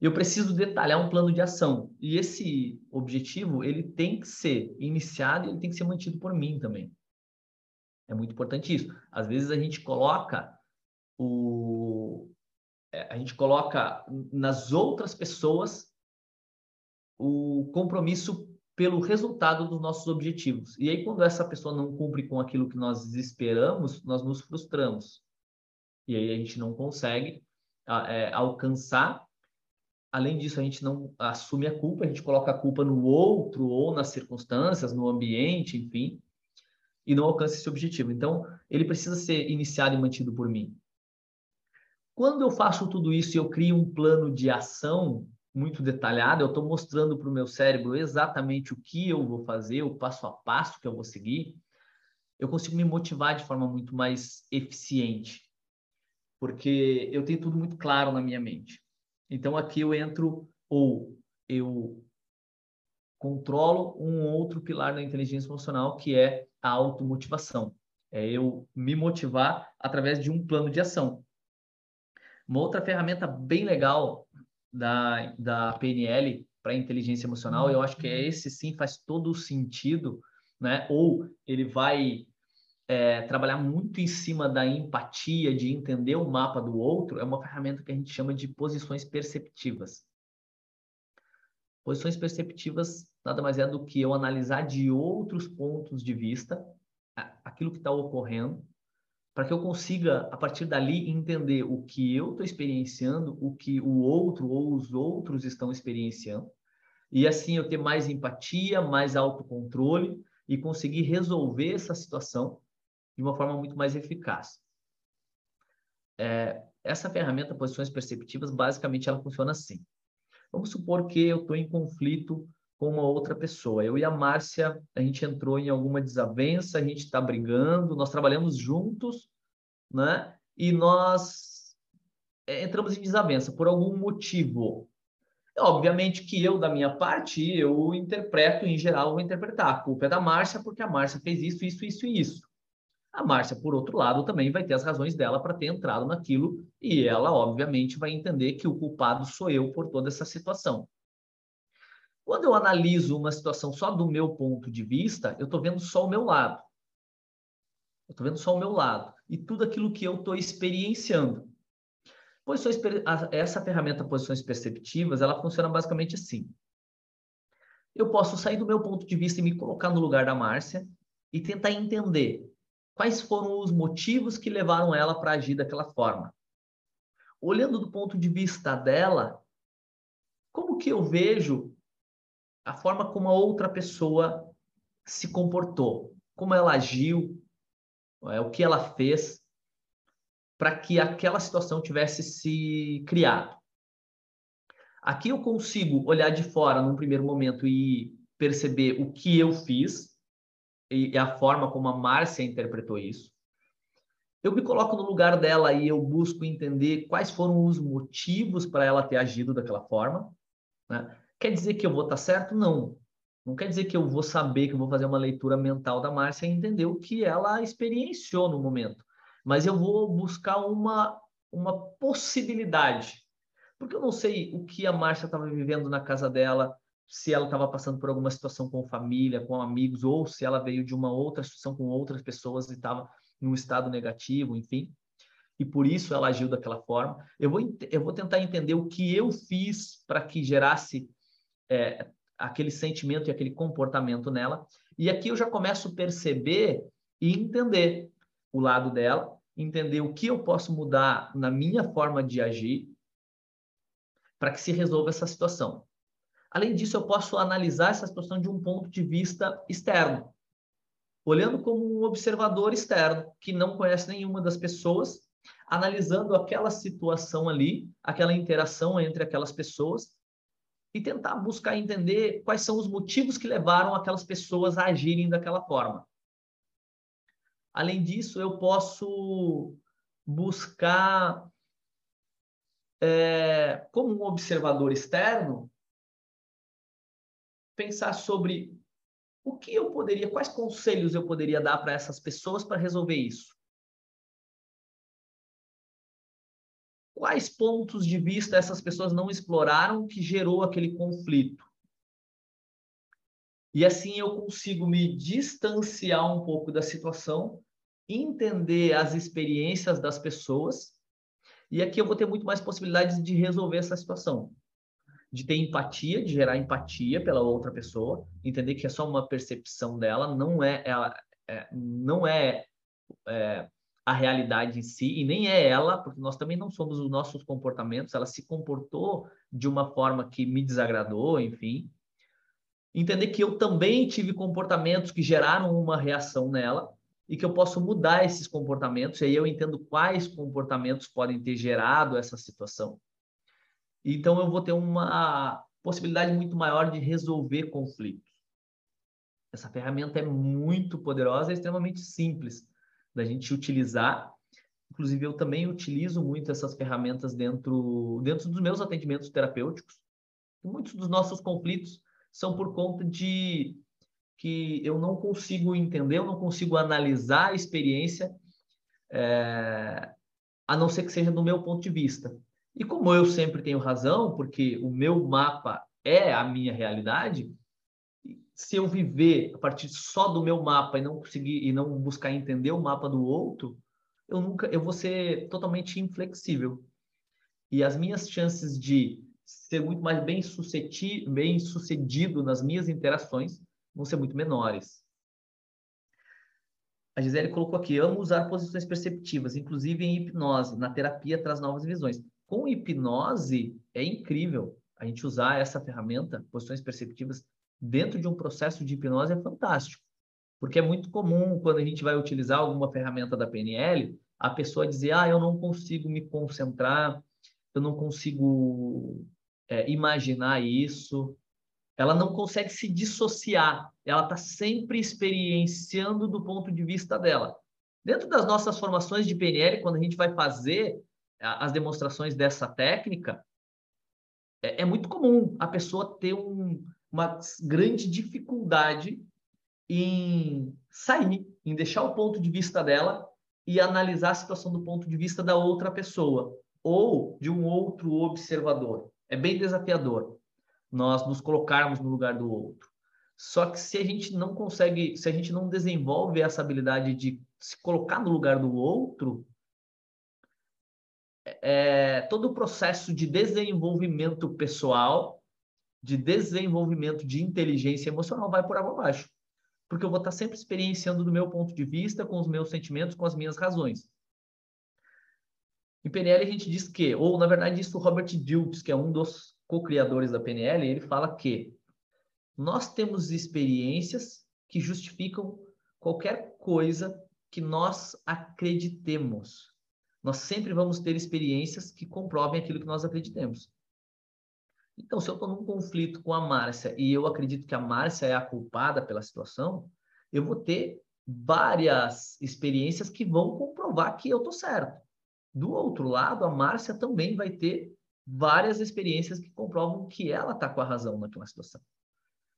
Eu preciso detalhar um plano de ação e esse objetivo ele tem que ser iniciado e ele tem que ser mantido por mim também. É muito importante isso. Às vezes a gente coloca o a gente coloca nas outras pessoas o compromisso pelo resultado dos nossos objetivos. E aí, quando essa pessoa não cumpre com aquilo que nós esperamos, nós nos frustramos. E aí a gente não consegue é, alcançar. Além disso, a gente não assume a culpa, a gente coloca a culpa no outro ou nas circunstâncias, no ambiente, enfim, e não alcança esse objetivo. Então, ele precisa ser iniciado e mantido por mim. Quando eu faço tudo isso e eu crio um plano de ação, muito detalhada, eu estou mostrando para o meu cérebro exatamente o que eu vou fazer, o passo a passo que eu vou seguir, eu consigo me motivar de forma muito mais eficiente, porque eu tenho tudo muito claro na minha mente. Então aqui eu entro ou eu controlo um outro pilar da inteligência emocional que é a automotivação. É eu me motivar através de um plano de ação. Uma outra ferramenta bem legal da, da PNL para inteligência emocional, eu acho que é esse sim faz todo o sentido, né? Ou ele vai é, trabalhar muito em cima da empatia, de entender o mapa do outro, é uma ferramenta que a gente chama de posições perceptivas. Posições perceptivas nada mais é do que eu analisar de outros pontos de vista aquilo que está ocorrendo para que eu consiga, a partir dali, entender o que eu estou experienciando, o que o outro ou os outros estão experienciando, e assim eu ter mais empatia, mais autocontrole e conseguir resolver essa situação de uma forma muito mais eficaz. É, essa ferramenta Posições Perceptivas, basicamente, ela funciona assim. Vamos supor que eu estou em conflito com uma outra pessoa. Eu e a Márcia, a gente entrou em alguma desavença, a gente está brigando, nós trabalhamos juntos, né? E nós é, entramos em desavença por algum motivo. Obviamente que eu, da minha parte, eu interpreto, em geral, vou interpretar. A culpa é da Márcia porque a Márcia fez isso, isso, isso e isso. A Márcia, por outro lado, também vai ter as razões dela para ter entrado naquilo e ela, obviamente, vai entender que o culpado sou eu por toda essa situação. Quando eu analiso uma situação só do meu ponto de vista, eu estou vendo só o meu lado. Eu estou vendo só o meu lado e tudo aquilo que eu estou experienciando. Posições, essa ferramenta Posições Perceptivas, ela funciona basicamente assim. Eu posso sair do meu ponto de vista e me colocar no lugar da Márcia e tentar entender quais foram os motivos que levaram ela para agir daquela forma. Olhando do ponto de vista dela, como que eu vejo a forma como a outra pessoa se comportou, como ela agiu, é, o que ela fez para que aquela situação tivesse se criado. Aqui eu consigo olhar de fora num primeiro momento e perceber o que eu fiz e, a forma como a Márcia interpretou isso. Eu me coloco no lugar dela e eu busco entender quais foram os motivos para ela ter agido daquela forma. Né? Quer dizer que eu vou estar certo? Não. Não quer dizer que eu vou saber que eu vou fazer uma leitura mental da Márcia e entender o que ela experienciou no momento. Mas eu vou buscar uma, uma possibilidade. Porque eu não sei o que a Márcia estava vivendo na casa dela, se ela estava passando por alguma situação com família, com amigos, ou se ela veio de uma outra situação com outras pessoas e estava num estado negativo, enfim. E por isso ela agiu daquela forma. Eu vou, eu vou tentar entender o que eu fiz para que gerasse é, aquele sentimento e aquele comportamento nela. E aqui eu já começo a perceber e entender o lado dela, entender o que eu posso mudar na minha forma de agir para que se resolva essa situação. Além disso, eu posso analisar essa situação de um ponto de vista externo, olhando como um observador externo que não conhece nenhuma das pessoas, analisando aquela situação ali, aquela interação entre aquelas pessoas e tentar buscar entender quais são os motivos que levaram aquelas pessoas a agirem daquela forma. Além disso, eu posso buscar, é, como um observador externo, pensar sobre o que eu poderia, quais conselhos eu poderia dar para essas pessoas para resolver isso. Quais pontos de vista essas pessoas não exploraram que gerou aquele conflito? E assim eu consigo me distanciar um pouco da situação, entender as experiências das pessoas, e aqui eu vou ter muito mais possibilidades de resolver essa situação de ter empatia, de gerar empatia pela outra pessoa, entender que é só uma percepção dela, não é, ela, é, não é, é, a realidade em si, e nem é ela, porque nós também não somos os nossos comportamentos, ela se comportou de uma forma que me desagradou, enfim. Entender que eu também tive comportamentos que geraram uma reação nela, e que eu posso mudar esses comportamentos, e aí eu entendo quais comportamentos podem ter gerado essa situação. Então, eu vou ter uma possibilidade muito maior de resolver conflitos. Essa ferramenta é muito poderosa, é extremamente simples da gente utilizar. Inclusive, eu também utilizo muito essas ferramentas dentro, dentro dos meus atendimentos terapêuticos. Muitos dos nossos conflitos são por conta de que eu não consigo entender, eu não consigo analisar a experiência, é, a não ser que seja do meu ponto de vista. E como eu sempre tenho razão, porque o meu mapa é a minha realidade, se eu viver a partir só do meu mapa e não conseguir e não buscar entender o mapa do outro, eu nunca eu vou ser totalmente inflexível. E as minhas chances de ser muito mais bem bem sucedido nas minhas interações vão ser muito menores. A Gisele colocou aqui: amo usar posições perceptivas, inclusive em hipnose. Na terapia traz novas visões. Com hipnose, é incrível a gente usar essa ferramenta, posições perceptivas, dentro de um processo de hipnose é fantástico. Porque é muito comum, quando a gente vai utilizar alguma ferramenta da PNL, a pessoa dizer, ah, eu não consigo me concentrar, eu não consigo é, imaginar isso. Ela não consegue se dissociar. Ela está sempre experienciando do ponto de vista dela. Dentro das nossas formações de PNL, quando a gente vai fazer as demonstrações dessa técnica, é, é muito comum a pessoa ter um, uma grande dificuldade em sair, em deixar o ponto de vista dela e analisar a situação do ponto de vista da outra pessoa ou de um outro observador. É bem desafiador nós nos colocarmos no lugar do outro. Só que se a gente não consegue, se a gente não desenvolve essa habilidade de se colocar no lugar do outro, é, todo o processo de desenvolvimento pessoal, de desenvolvimento de inteligência emocional vai por água abaixo. Porque eu vou estar sempre experienciando do meu ponto de vista, com os meus sentimentos, com as minhas razões. Em PNL a gente diz que, ou na verdade isso Robert Dilts, que é um dos co-criadores da PNL, ele fala que nós temos experiências que justificam qualquer coisa que nós acreditemos nós sempre vamos ter experiências que comprovem aquilo que nós acreditamos. Então, se eu estou num conflito com a Márcia e eu acredito que a Márcia é a culpada pela situação, eu vou ter várias experiências que vão comprovar que eu estou certo. Do outro lado, a Márcia também vai ter várias experiências que comprovam que ela está com a razão naquela situação.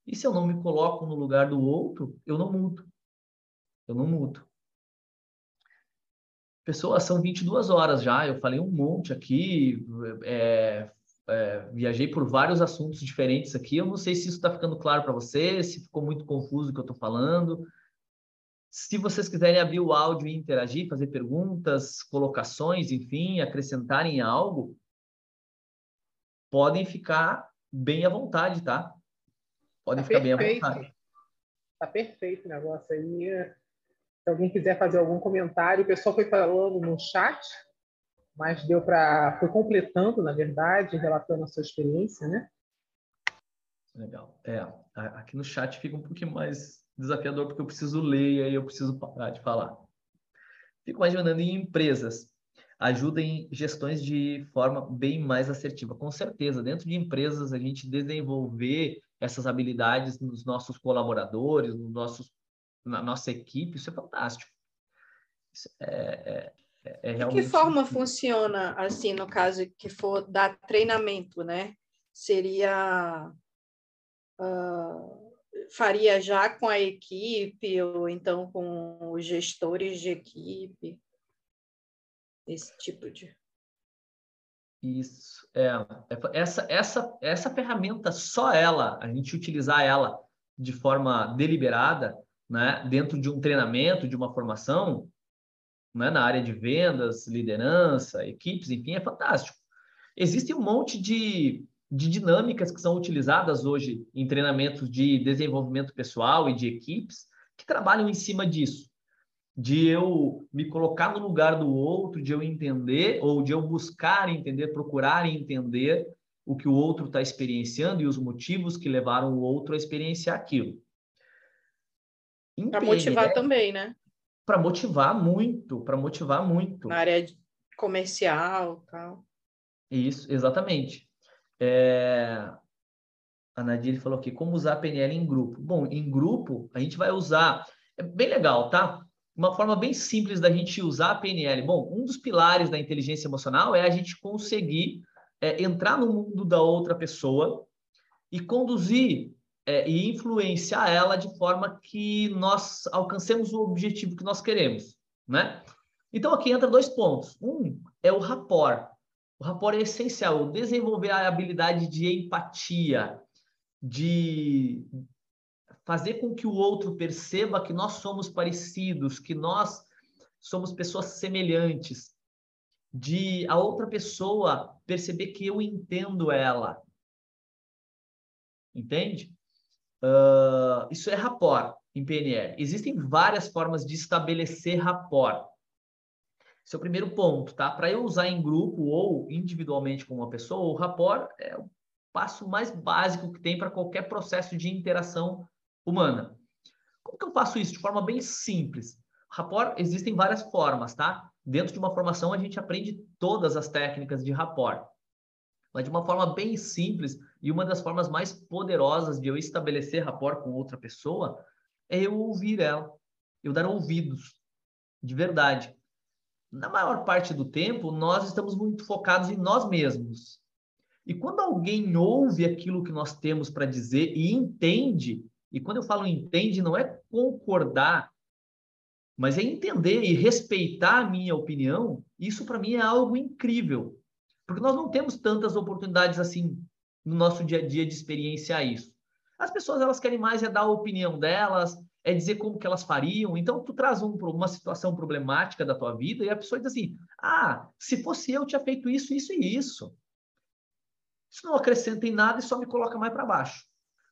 E se eu não me coloco no lugar do outro, eu não mudo. Eu não mudo. Pessoas, são 22 horas já, eu falei um monte aqui, é, é, viajei por vários assuntos diferentes aqui. Eu não sei se isso está ficando claro para você, se ficou muito confuso o que eu estou falando. Se vocês quiserem abrir o áudio e interagir, fazer perguntas, colocações, enfim, acrescentarem algo, podem ficar bem à vontade, tá? Podem tá ficar perfeito. bem à vontade. Tá perfeito o negócio aí. Se alguém quiser fazer algum comentário, o pessoal foi falando no chat, mas deu para foi completando, na verdade, relatando a sua experiência, né? Legal. É, aqui no chat fica um pouquinho mais desafiador porque eu preciso ler e aí eu preciso parar de falar. Fico imaginando em empresas ajuda em gestões de forma bem mais assertiva. Com certeza, dentro de empresas, a gente desenvolver essas habilidades nos nossos colaboradores, nos nossos, na nossa equipe, isso é fantástico. Isso é, é, é realmente... De que forma funciona, assim, no caso que for dar treinamento, né? Seria... Uh, faria já com a equipe ou então com os gestores de equipe? esse tipo de. Isso, é, é, essa, essa, essa ferramenta, só ela, a gente utilizar ela de forma deliberada, né, dentro de um treinamento, de uma formação, né, na área de vendas, liderança, equipes, enfim, é fantástico. Existe um monte de, de dinâmicas que são utilizadas hoje em treinamentos de desenvolvimento pessoal e de equipes que trabalham em cima disso de eu me colocar no lugar do outro, de eu entender, ou de eu buscar entender, procurar entender o que o outro está experienciando e os motivos que levaram o outro a experienciar aquilo. Para motivar também, né? Para motivar muito, para motivar muito. Na área comercial tal. Isso, exatamente. É... A Nadir falou aqui, como usar a PNL em grupo? Bom, em grupo, a gente vai usar... É bem legal, tá? uma forma bem simples da gente usar a PNL. Bom, um dos pilares da inteligência emocional é a gente conseguir é, entrar no mundo da outra pessoa e conduzir é, e influenciar ela de forma que nós alcancemos o objetivo que nós queremos, né? Então aqui entra dois pontos. Um é o rapport. O rapport é essencial, desenvolver a habilidade de empatia, de fazer com que o outro perceba que nós somos parecidos, que nós somos pessoas semelhantes, de a outra pessoa perceber que eu entendo ela. Entende? Uh, isso é rapport em PNL. Existem várias formas de estabelecer rapport. Esse é o primeiro ponto, tá? Para eu usar em grupo ou individualmente com uma pessoa, o rapport é o passo mais básico que tem para qualquer processo de interação humana. Como que eu faço isso? De forma bem simples. Rapport, existem várias formas, tá? Dentro de uma formação, a gente aprende todas as técnicas de rapport. Mas de uma forma bem simples e uma das formas mais poderosas de eu estabelecer rapport com outra pessoa é eu ouvir ela, eu dar ouvidos, de verdade. Na maior parte do tempo, nós estamos muito focados em nós mesmos. E quando alguém ouve aquilo que nós temos para dizer e entende, e quando eu falo entende, não é concordar, mas é entender e respeitar a minha opinião. Isso para mim é algo incrível, porque nós não temos tantas oportunidades assim no nosso dia a dia de experienciar isso. As pessoas elas querem mais é dar a opinião delas, é dizer como que elas fariam. Então tu traz um, uma situação problemática da tua vida e a pessoa diz assim: "Ah, se fosse eu tinha feito isso, isso e isso". Isso não acrescenta em nada e só me coloca mais para baixo.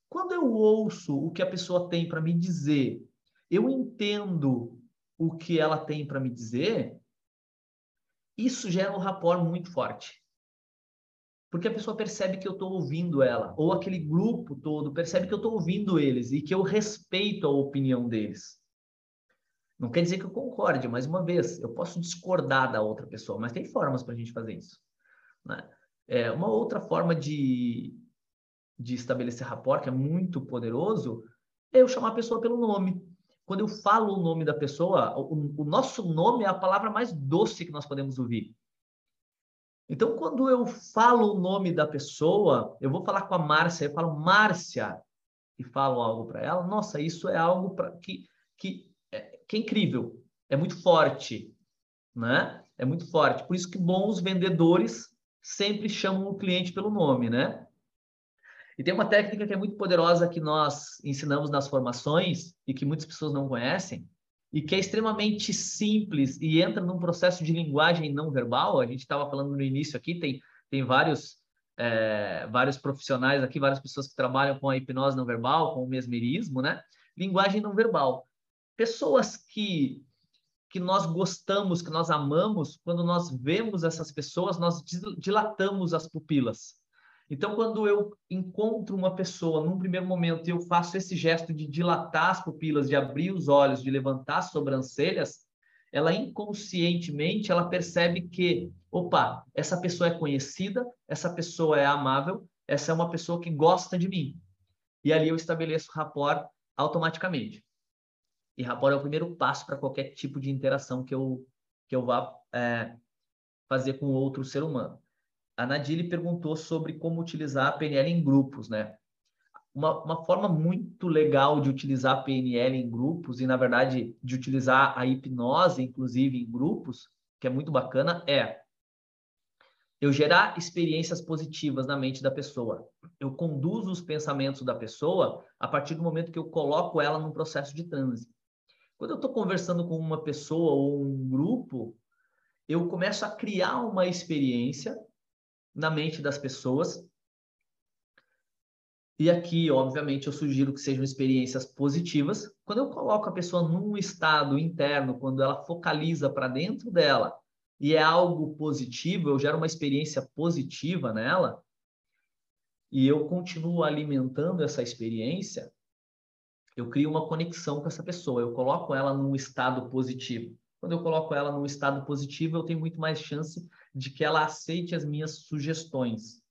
Quando eu ouço o que a pessoa tem para me dizer, eu entendo o que ela tem para me dizer, isso gera um rapport muito forte. Porque a pessoa percebe que eu estou ouvindo ela, ou aquele grupo todo percebe que eu estou ouvindo eles e que eu respeito a opinião deles. Não quer dizer que eu concorde, mais uma vez, eu posso discordar da outra pessoa, mas tem formas para a gente fazer isso. Né? É, uma outra forma de, de estabelecer rapport, que é muito poderoso, é eu chamar a pessoa pelo nome. Quando eu falo o nome da pessoa, o, o nosso nome é a palavra mais doce que nós podemos ouvir. Então, quando eu falo o nome da pessoa, eu vou falar com a Márcia, eu falo Márcia e falo algo para ela, nossa, isso é algo pra, que, que, é, que é incrível, é muito forte, né? É muito forte. Por isso que bons vendedores sempre chamam o cliente pelo nome, né? E tem uma técnica que é muito poderosa que nós ensinamos nas formações e que muitas pessoas não conhecem, e que é extremamente simples e entra num processo de linguagem não verbal. A gente estava falando no início aqui, tem, tem vários, é, vários profissionais aqui, várias pessoas que trabalham com a hipnose não verbal, com o mesmerismo, né? Linguagem não verbal. Pessoas que que nós gostamos, que nós amamos, quando nós vemos essas pessoas, nós dilatamos as pupilas. Então, quando eu encontro uma pessoa num primeiro momento e eu faço esse gesto de dilatar as pupilas, de abrir os olhos, de levantar as sobrancelhas, ela inconscientemente ela percebe que, opa, essa pessoa é conhecida, essa pessoa é amável, essa é uma pessoa que gosta de mim. E ali eu estabeleço rapport automaticamente. E rapport é o primeiro passo para qualquer tipo de interação que eu que eu vá é, fazer com outro ser humano a Nadile perguntou sobre como utilizar a PNL em grupos, né? Uma, uma forma muito legal de utilizar a PNL em grupos e, na verdade, de utilizar a hipnose, inclusive, em grupos, que é muito bacana, é eu gerar experiências positivas na mente da pessoa. Eu conduzo os pensamentos da pessoa a partir do momento que eu coloco ela num processo de transe. Quando eu estou conversando com uma pessoa ou um grupo, eu começo a criar uma experiência na mente das pessoas. E aqui, obviamente, eu sugiro que sejam experiências positivas. Quando eu coloco a pessoa num estado interno, quando ela focaliza para dentro dela e é algo positivo, eu gero uma experiência positiva nela, e eu continuo alimentando essa experiência, eu crio uma conexão com essa pessoa, eu coloco ela num estado positivo. Quando eu coloco ela num estado positivo, eu tenho muito mais chance de que ela aceite as minhas sugestões.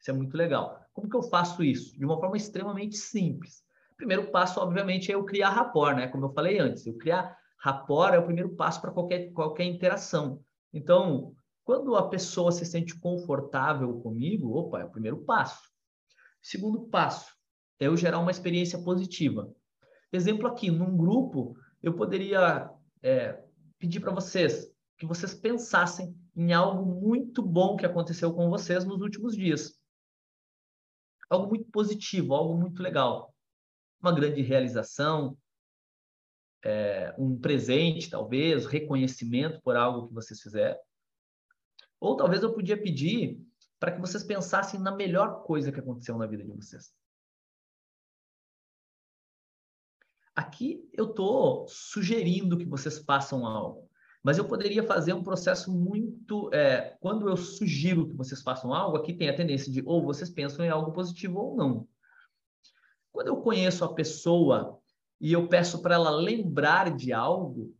Isso é muito legal. Como que eu faço isso? De uma forma extremamente simples. primeiro passo, obviamente, é eu criar rapport, né? Como eu falei antes, eu criar rapport é o primeiro passo para qualquer, qualquer interação. Então, quando a pessoa se sente confortável comigo, opa, é o primeiro passo. Segundo passo é eu gerar uma experiência positiva. Exemplo aqui, num grupo, eu poderia é, pedir para vocês que vocês pensassem em algo muito bom que aconteceu com vocês nos últimos dias. Algo muito positivo, algo muito legal. Uma grande realização, é, um presente, talvez, reconhecimento por algo que vocês fizeram. Ou talvez eu podia pedir para que vocês pensassem na melhor coisa que aconteceu na vida de vocês. Aqui eu estou sugerindo que vocês façam algo. Mas eu poderia fazer um processo muito. É, quando eu sugiro que vocês façam algo, aqui tem a tendência de ou vocês pensam em algo positivo ou não. Quando eu conheço a pessoa e eu peço para ela lembrar de algo,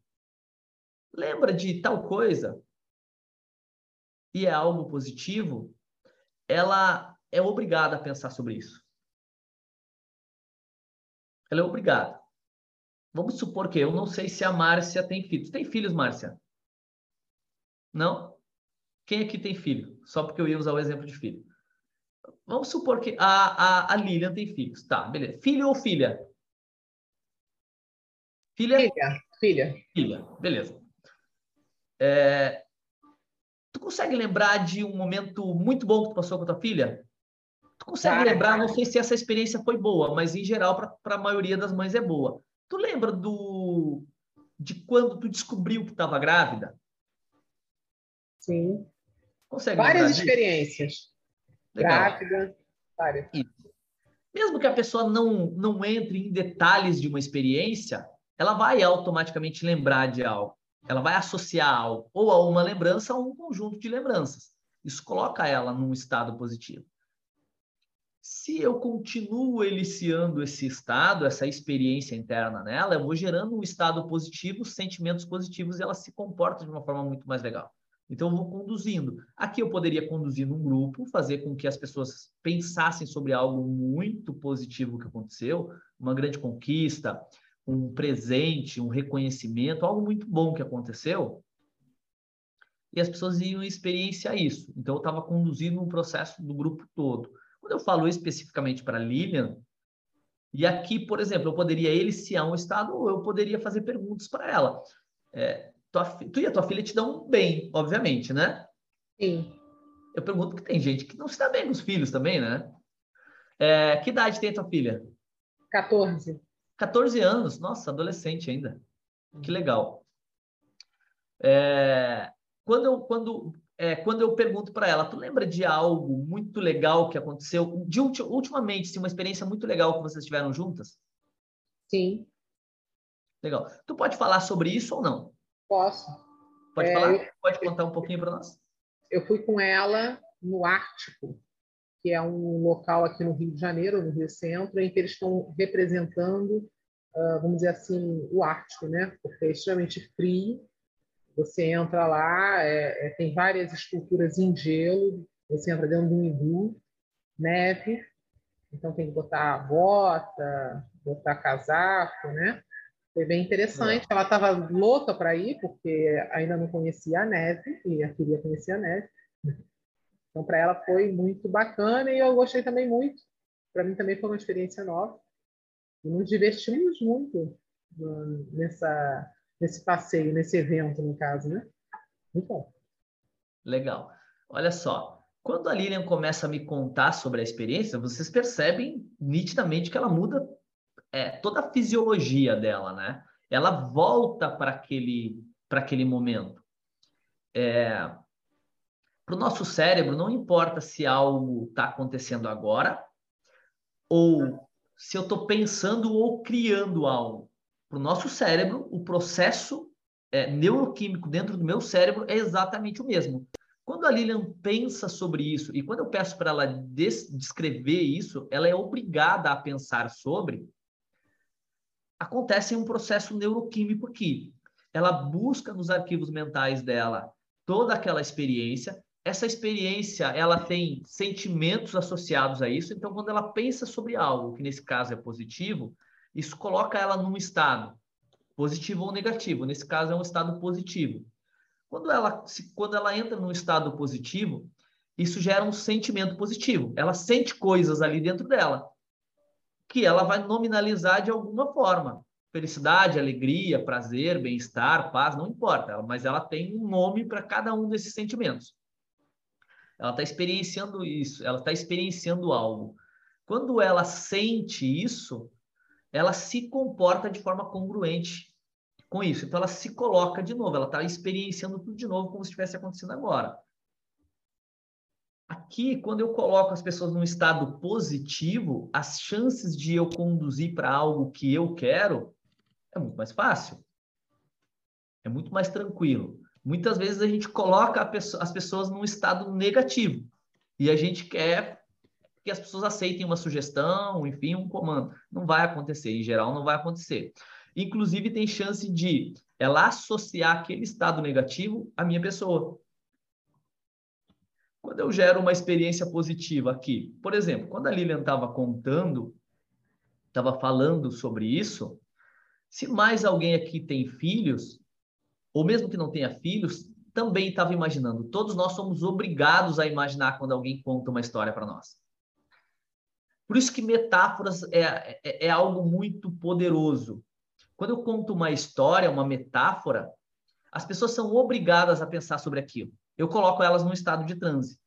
lembra de tal coisa, e é algo positivo, ela é obrigada a pensar sobre isso. Ela é obrigada. Vamos supor que eu não sei se a Márcia tem filhos. Tem filhos, Márcia? Não? Quem aqui tem filho? Só porque eu ia usar o exemplo de filho. Vamos supor que a, a, a Lilian tem filhos. Tá, beleza. Filho ou filha? Filha? Filha. Filha. Filha, beleza. É... Tu consegue lembrar de um momento muito bom que tu passou com a tua filha? Tu consegue lembrar, não sei se essa experiência foi boa, mas em geral, para a maioria das mães é boa. Tu lembra do de quando tu descobriu que estava grávida? Sim. Consegue várias experiências. Grávida, várias. Mesmo que a pessoa não não entre em detalhes de uma experiência, ela vai automaticamente lembrar de algo. Ela vai associar algo ou a uma lembrança ou a um conjunto de lembranças. Isso coloca ela num estado positivo. Se eu continuo eliciando esse estado, essa experiência interna nela, eu vou gerando um estado positivo, sentimentos positivos e ela se comporta de uma forma muito mais legal. Então, eu vou conduzindo. Aqui eu poderia conduzir num grupo, fazer com que as pessoas pensassem sobre algo muito positivo que aconteceu, uma grande conquista, um presente, um reconhecimento, algo muito bom que aconteceu. E as pessoas iam experienciar isso. Então, eu estava conduzindo um processo do grupo todo. Quando eu falo especificamente para Lilian, e aqui, por exemplo, eu poderia eliciar um estado ou eu poderia fazer perguntas para ela. É, tua, tu e a tua filha te dão bem, obviamente, né? Sim. Eu pergunto que tem gente que não se dá bem com os filhos também, né? É, que idade tem a tua filha? 14. 14 anos, nossa, adolescente ainda. Que legal. É, quando, eu, quando, é, quando eu pergunto para ela, tu lembra de algo muito legal que aconteceu, de ultimamente, sim, uma experiência muito legal que vocês tiveram juntas? Sim. Legal. Tu pode falar sobre isso ou não? Posso. Pode é, falar? Eu, pode contar um pouquinho para nós? Eu fui com ela no Ártico, que é um local aqui no Rio de Janeiro, no Rio Centro, em que eles estão representando, uh, vamos dizer assim, o Ártico, né? Porque é extremamente frio. Você entra lá, é, é, tem várias esculturas em gelo, você entra dentro de um iglu, neve, então tem que botar bota, botar casaco, né? Foi bem interessante. É. Ela estava louca para ir, porque ainda não conhecia a neve, e queria conhecer a neve. Então, para ela foi muito bacana e eu gostei também muito. Para mim também foi uma experiência nova. E nos divertimos muito nessa, nesse passeio, nesse evento, no caso, né? Muito bom. Legal. Olha só, quando a Lilian começa a me contar sobre a experiência, vocês percebem nitidamente que ela muda é, toda a fisiologia dela, né? Ela volta para aquele, aquele momento. É, para o nosso cérebro, não importa se algo está acontecendo agora ou se eu estou pensando ou criando algo. Para o nosso cérebro, o processo é, neuroquímico dentro do meu cérebro é exatamente o mesmo. Quando a Lilian pensa sobre isso e quando eu peço para ela descrever isso, ela é obrigada a pensar sobre. Acontece um processo neuroquímico aqui. Ela busca nos arquivos mentais dela toda aquela experiência essa experiência ela tem sentimentos associados a isso. Então, quando ela pensa sobre algo que nesse caso é positivo, isso coloca ela num estado positivo ou negativo. Nesse caso é um estado positivo. Quando ela se, quando ela entra num estado positivo, isso gera um sentimento positivo. Ela sente coisas ali dentro dela que ela vai nominalizar de alguma forma. Felicidade, alegria, prazer, bem-estar, paz, não importa, mas ela tem um nome para cada um desses sentimentos. Ela está experienciando isso, ela está experienciando algo. Quando ela sente isso, ela se comporta de forma congruente com isso. Então, ela se coloca de novo, ela está experienciando tudo de novo como se estivesse acontecendo agora. Aqui, quando eu coloco as pessoas num estado positivo, as chances de eu conduzir para algo que eu quero é muito mais fácil. É muito mais tranquilo. Muitas vezes a gente coloca pessoa, as pessoas num estado negativo e a gente quer que as pessoas aceitem uma sugestão, enfim, um comando. Não vai acontecer, em geral não vai acontecer. Inclusive tem chance de ela associar aquele estado negativo à minha pessoa. Quando eu gero uma experiência positiva aqui, por exemplo, quando a Lilian estava contando, estava falando sobre isso, se mais alguém aqui tem filhos, ou mesmo que não tenha filhos, também estava imaginando. Todos nós somos obrigados a imaginar quando alguém conta uma história para nós. Por isso que metáforas é, é, é, algo muito poderoso. Quando eu conto uma história, uma metáfora, as pessoas são obrigadas a pensar sobre aquilo. Eu coloco elas num estado de transe.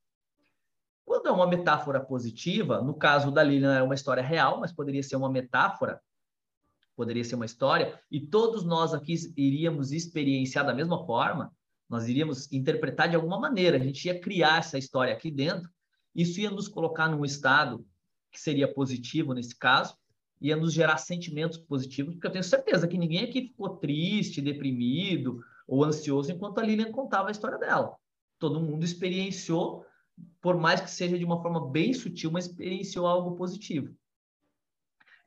Quando é uma metáfora positiva, no caso da Lilian é uma história real, mas poderia ser uma metáfora, poderia ser uma história, e todos nós aqui iríamos experienciar da mesma forma, nós iríamos interpretar de alguma maneira, a gente ia criar essa história aqui dentro, isso ia nos colocar num estado que seria positivo nesse caso, ia nos gerar sentimentos positivos, porque eu tenho certeza que ninguém aqui ficou triste, deprimido ou ansioso enquanto a Lilian contava a história dela. Todo mundo experienciou, por mais que seja de uma forma bem sutil, mas experienciou algo positivo.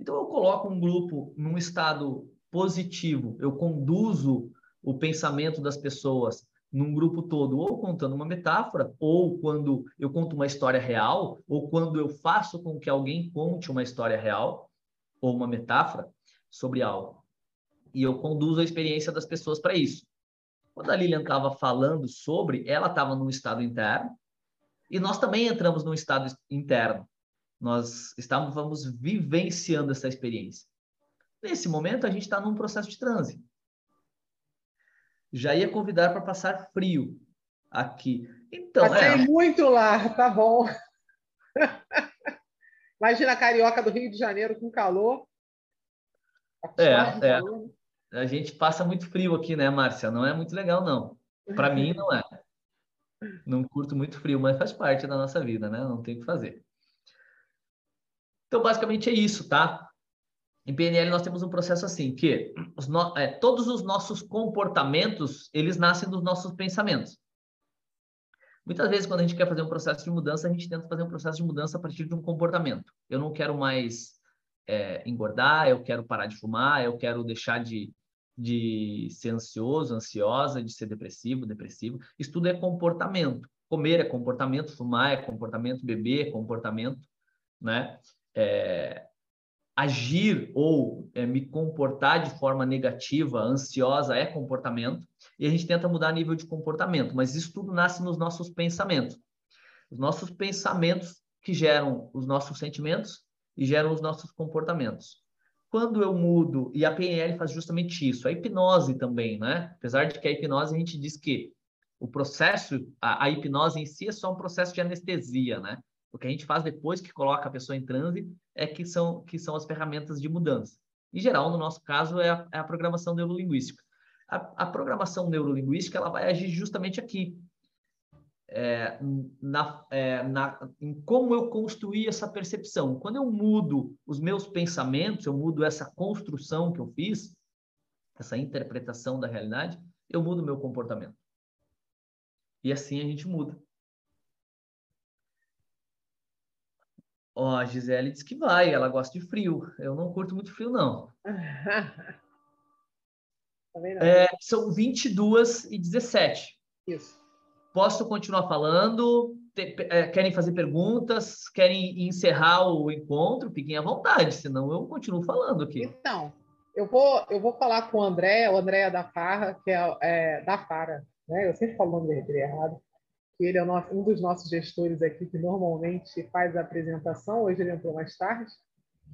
Então, eu coloco um grupo num estado positivo, eu conduzo o pensamento das pessoas num grupo todo, ou contando uma metáfora, ou quando eu conto uma história real, ou quando eu faço com que alguém conte uma história real, ou uma metáfora sobre algo. E eu conduzo a experiência das pessoas para isso. Quando a Lilian estava falando sobre, ela estava num estado interno, e nós também entramos num estado interno. Nós estávamos vivenciando essa experiência. Nesse momento, a gente está num processo de transe já ia convidar para passar frio aqui. Então, Passei é... muito lá, tá bom. Imagina a carioca do Rio de Janeiro com calor. É, é. A gente passa muito frio aqui, né, Márcia? Não é muito legal, não. Para mim, não é. Não curto muito frio, mas faz parte da nossa vida, né? Não tem o que fazer. Então, basicamente é isso, tá? Em PNL nós temos um processo assim, que os no, é, todos os nossos comportamentos, eles nascem dos nossos pensamentos. Muitas vezes, quando a gente quer fazer um processo de mudança, a gente tenta fazer um processo de mudança a partir de um comportamento. Eu não quero mais é, engordar, eu quero parar de fumar, eu quero deixar de, de ser ansioso, ansiosa, de ser depressivo, depressivo. Isso tudo é comportamento. Comer é comportamento, fumar é comportamento, beber é comportamento, né? É, agir ou é, me comportar de forma negativa, ansiosa, é comportamento, e a gente tenta mudar nível de comportamento, mas isso tudo nasce nos nossos pensamentos. Os nossos pensamentos que geram os nossos sentimentos e geram os nossos comportamentos. Quando eu mudo, e a PNL faz justamente isso, a hipnose também, né? Apesar de que a hipnose a gente diz que o processo, a, a hipnose em si é só um processo de anestesia, né? O que a gente faz depois que coloca a pessoa em transe é que são, que são as ferramentas de mudança. Em geral, no nosso caso, é a, é a programação neurolinguística. A, a, programação neurolinguística ela vai agir justamente aqui, é, na, é, na, em como eu construí essa percepção. Quando eu mudo os meus pensamentos, eu mudo essa construção que eu fiz, essa interpretação da realidade, eu mudo o meu comportamento. E assim a gente muda. Ó, a Gisele diz que vai, ela gosta de frio. Eu não curto muito frio, não. é, são 22 e 17. Isso. Posso continuar falando? É, querem fazer perguntas? Querem encerrar o encontro? Fiquem à vontade, senão eu continuo falando aqui. Então, eu vou, eu vou falar com o André, o André da Farra, que é, é da Fara. Né? Eu sempre falo o nome dele errado que ele é um dos nossos gestores aqui que normalmente faz a apresentação. Hoje ele entrou mais tarde,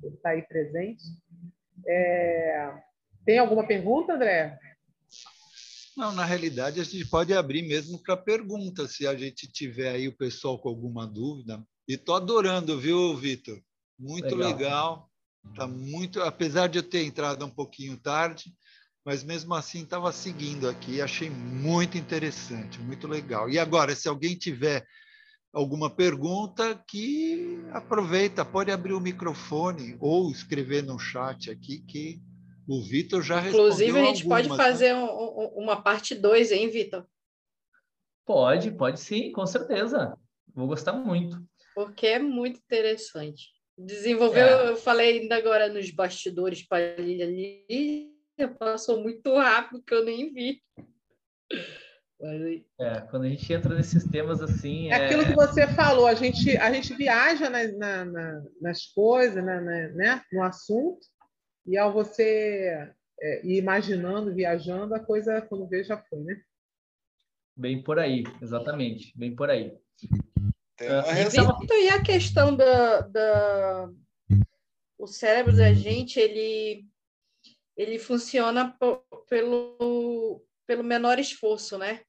ele está aí presente. É... Tem alguma pergunta, André? Não, na realidade a gente pode abrir mesmo para pergunta, se a gente tiver aí o pessoal com alguma dúvida. E estou adorando, viu, Vitor? Muito legal. legal. Tá muito, apesar de eu ter entrado um pouquinho tarde, mas mesmo assim estava seguindo aqui, achei muito interessante, muito legal. E agora, se alguém tiver alguma pergunta, que aproveita, pode abrir o microfone ou escrever no chat aqui que o Vitor já Inclusive, respondeu Inclusive, a gente algumas, pode fazer né? um, uma parte 2, hein, Vitor? Pode, pode sim, com certeza. Vou gostar muito. Porque é muito interessante. Desenvolveu, é. eu falei ainda agora nos bastidores para ali, passou muito rápido que eu nem vi. É, quando a gente entra nesses temas assim. É, é... aquilo que você falou, a gente, a gente viaja na, na, na, nas coisas, na, né, no assunto, e ao você é, ir imaginando, viajando, a coisa, quando vê, já foi, né? Bem por aí, exatamente, bem por aí. Uh, e a questão da, da o cérebro da gente, ele ele funciona pelo, pelo menor esforço, né?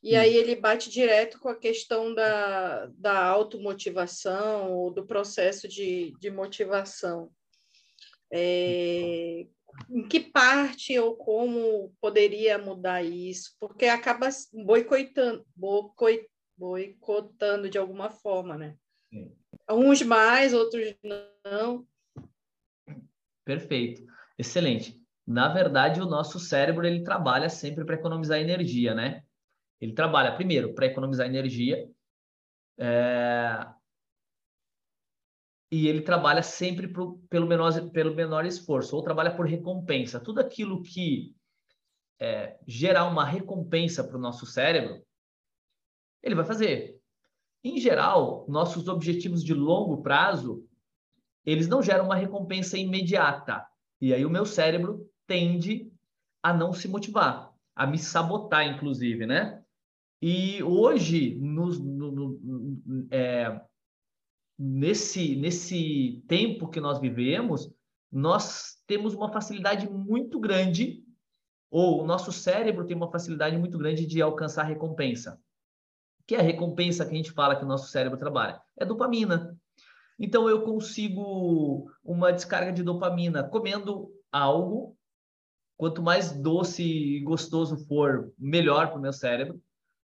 E aí ele bate direto com a questão da, da automotivação ou do processo de, de motivação. É, em que parte ou como poderia mudar isso? Porque acaba boicotando, boicotando de alguma forma, né? Sim. Uns mais, outros não. Perfeito. Excelente. Na verdade, o nosso cérebro ele trabalha sempre para economizar energia, né? Ele trabalha primeiro para economizar energia é... e ele trabalha sempre pro, pelo, menor, pelo menor esforço ou trabalha por recompensa. Tudo aquilo que é, gerar uma recompensa para o nosso cérebro, ele vai fazer. Em geral, nossos objetivos de longo prazo, eles não geram uma recompensa imediata. E aí o meu cérebro tende a não se motivar, a me sabotar, inclusive, né? E hoje, no, no, no, é, nesse, nesse tempo que nós vivemos, nós temos uma facilidade muito grande, ou o nosso cérebro tem uma facilidade muito grande de alcançar recompensa. Que é a recompensa que a gente fala que o nosso cérebro trabalha? É dopamina. Então eu consigo uma descarga de dopamina comendo algo. Quanto mais doce e gostoso for, melhor para o meu cérebro.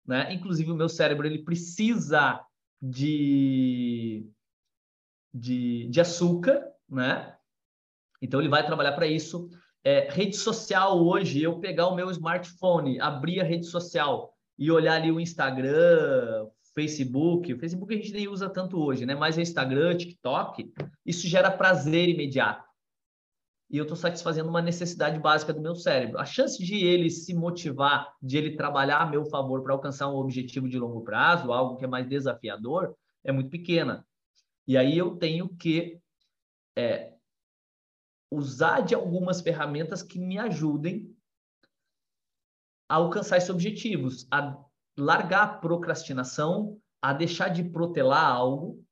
Né? Inclusive o meu cérebro ele precisa de, de, de açúcar, né? Então ele vai trabalhar para isso. É, rede social hoje, eu pegar o meu smartphone, abrir a rede social e olhar ali o Instagram, Facebook. O Facebook a gente nem usa tanto hoje, né? Mas o Instagram, TikTok, isso gera prazer imediato. E eu estou satisfazendo uma necessidade básica do meu cérebro. A chance de ele se motivar, de ele trabalhar a meu favor para alcançar um objetivo de longo prazo, algo que é mais desafiador, é muito pequena. E aí eu tenho que é, usar de algumas ferramentas que me ajudem a alcançar esses objetivos, a largar a procrastinação, a deixar de protelar algo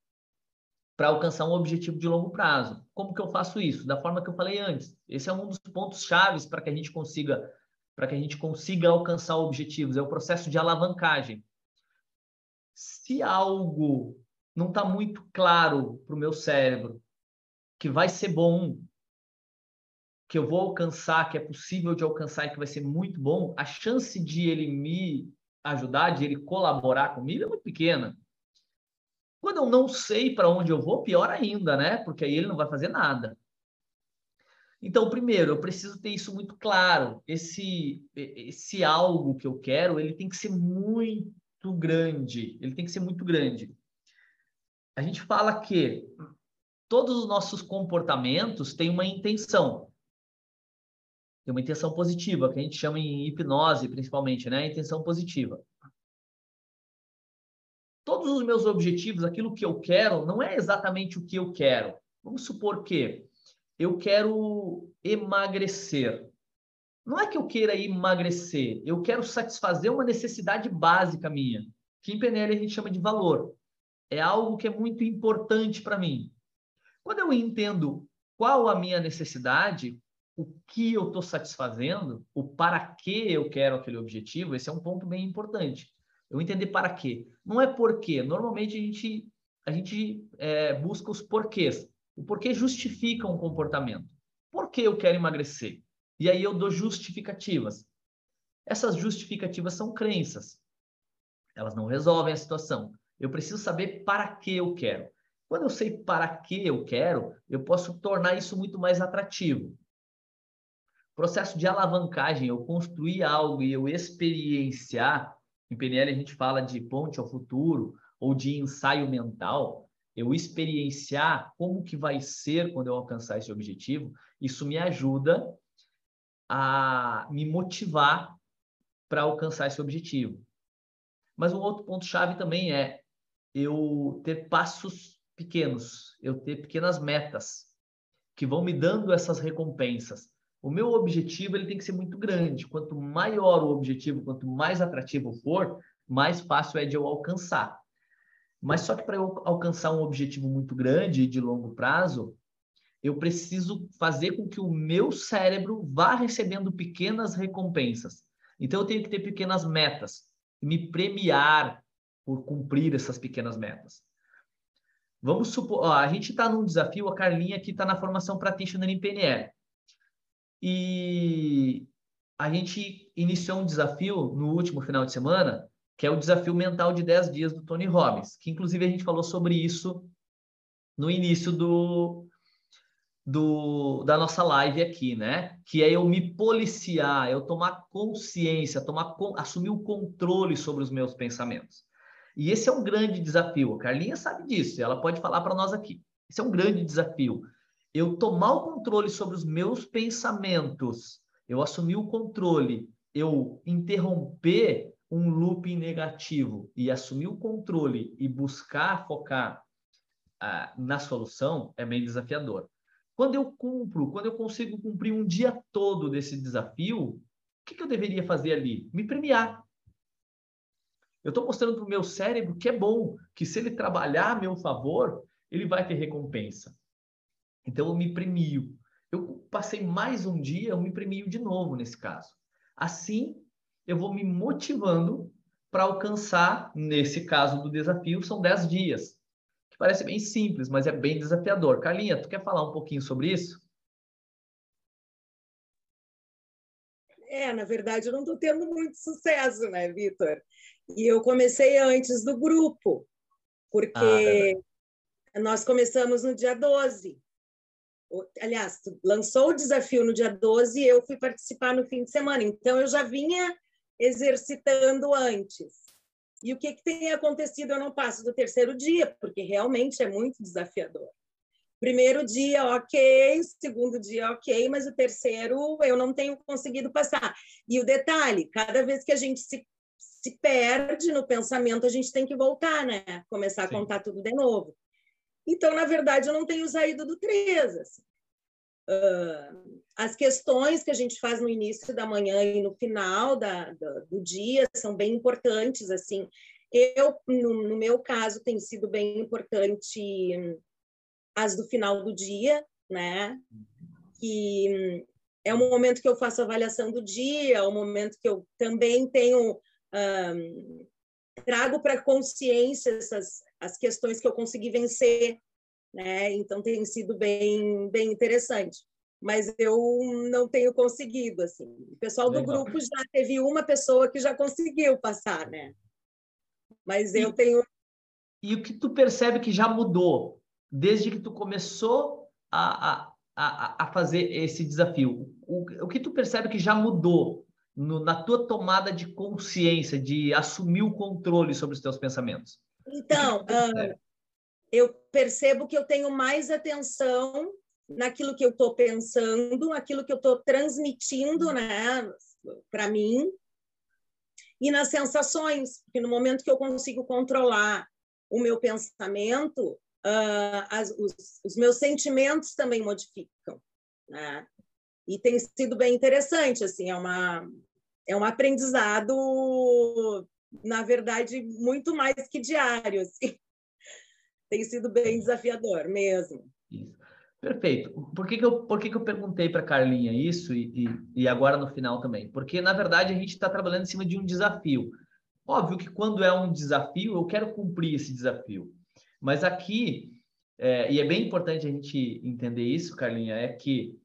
para alcançar um objetivo de longo prazo. Como que eu faço isso? Da forma que eu falei antes. Esse é um dos pontos chaves para que a gente consiga para que a gente consiga alcançar objetivos, é o processo de alavancagem. Se algo não está muito claro para o meu cérebro que vai ser bom, que eu vou alcançar, que é possível de alcançar e que vai ser muito bom, a chance de ele me ajudar, de ele colaborar comigo é muito pequena. Quando eu não sei para onde eu vou, pior ainda, né? Porque aí ele não vai fazer nada. Então, primeiro, eu preciso ter isso muito claro. Esse, esse algo que eu quero, ele tem que ser muito grande. Ele tem que ser muito grande. A gente fala que todos os nossos comportamentos têm uma intenção. Tem uma intenção positiva, que a gente chama em hipnose, principalmente, né? A intenção positiva. Todos os meus objetivos, aquilo que eu quero, não é exatamente o que eu quero. Vamos supor que eu quero emagrecer. Não é que eu queira emagrecer, eu quero satisfazer uma necessidade básica minha, que em PNL a gente chama de valor. É algo que é muito importante para mim. Quando eu entendo qual a minha necessidade, o que eu estou satisfazendo, o para que eu quero aquele objetivo, esse é um ponto bem importante. Eu entender para quê. Não é porquê. Normalmente a gente, a gente é, busca os porquês. O porquê justifica um comportamento. Por que eu quero emagrecer? E aí eu dou justificativas. Essas justificativas são crenças. Elas não resolvem a situação. Eu preciso saber para que eu quero. Quando eu sei para que eu quero, eu posso tornar isso muito mais atrativo processo de alavancagem, eu construir algo e eu experienciar, em PNL a gente fala de ponte ao futuro ou de ensaio mental, eu experienciar como que vai ser quando eu alcançar esse objetivo, isso me ajuda a me motivar para alcançar esse objetivo. Mas um outro ponto chave também é eu ter passos pequenos, eu ter pequenas metas que vão me dando essas recompensas. O meu objetivo ele tem que ser muito grande. Quanto maior o objetivo, quanto mais atrativo for, mais fácil é de eu alcançar. Mas só que para eu alcançar um objetivo muito grande e de longo prazo, eu preciso fazer com que o meu cérebro vá recebendo pequenas recompensas. Então eu tenho que ter pequenas metas, me premiar por cumprir essas pequenas metas. Vamos supor, ó, a gente está num desafio, a Carlinha aqui está na formação practitioner em PNL. E a gente iniciou um desafio no último final de semana, que é o desafio mental de 10 dias do Tony Robbins, que inclusive a gente falou sobre isso no início do, do, da nossa live aqui, né? Que é eu me policiar, eu tomar consciência, tomar, assumir o controle sobre os meus pensamentos. E esse é um grande desafio. A Carlinha sabe disso, ela pode falar para nós aqui. Esse é um grande desafio eu tomar o controle sobre os meus pensamentos, eu assumir o controle eu interromper um looping negativo e assumir o controle e buscar focar ah, na solução é bem desafiador. Quando eu cumpro, quando eu consigo cumprir um dia todo desse desafio, o que, que eu deveria fazer ali? Me premiar. Eu estou mostrando para o meu cérebro que é bom, que se ele trabalhar a meu favor, ele vai ter recompensa. Então eu me premio. Eu passei mais um dia, eu me premio de novo nesse caso. Assim, eu vou me motivando para alcançar, nesse caso do desafio, são 10 dias. Que parece bem simples, mas é bem desafiador. Carlinha, tu quer falar um pouquinho sobre isso? É, na verdade, eu não estou tendo muito sucesso, né, Vitor? E eu comecei antes do grupo, porque ah, nós começamos no dia 12 aliás, lançou o desafio no dia 12 e eu fui participar no fim de semana. Então, eu já vinha exercitando antes. E o que, que tem acontecido? Eu não passo do terceiro dia, porque realmente é muito desafiador. Primeiro dia, ok, segundo dia, ok, mas o terceiro eu não tenho conseguido passar. E o detalhe, cada vez que a gente se, se perde no pensamento, a gente tem que voltar, né? Começar a Sim. contar tudo de novo. Então, na verdade, eu não tenho saído do 3. Assim. Uh, as questões que a gente faz no início da manhã e no final da, do, dia são bem importantes. assim. Eu, no, no, meu caso, tem sido bem importante as do final do dia, né? Que é o momento que eu faço avaliação do dia, é o momento que eu também tenho um, trago para consciência essas as questões que eu consegui vencer, né? Então tem sido bem bem interessante. Mas eu não tenho conseguido assim. O pessoal do Legal. grupo já teve uma pessoa que já conseguiu passar, né? Mas eu tenho E o que tu percebe que já mudou desde que tu começou a, a, a, fazer esse desafio? O, o que tu percebe que já mudou no, na tua tomada de consciência, de assumir o controle sobre os teus pensamentos? Então, uh, eu percebo que eu tenho mais atenção naquilo que eu estou pensando, naquilo que eu estou transmitindo né, para mim, e nas sensações, porque no momento que eu consigo controlar o meu pensamento, uh, as, os, os, meus sentimentos também modificam. Né? E tem sido bem interessante, assim, é, uma, é um aprendizado na verdade, muito mais que diário. Assim. Tem sido bem desafiador mesmo. Isso. Perfeito. Por que, que, eu, por que, que eu perguntei para Carlinha isso e, e, e, agora no final também? Porque, na verdade, a gente está trabalhando em cima de um desafio. Óbvio que quando é um desafio, eu quero cumprir esse desafio. Mas aqui, é, e é bem importante a gente entender isso, Carlinha, é que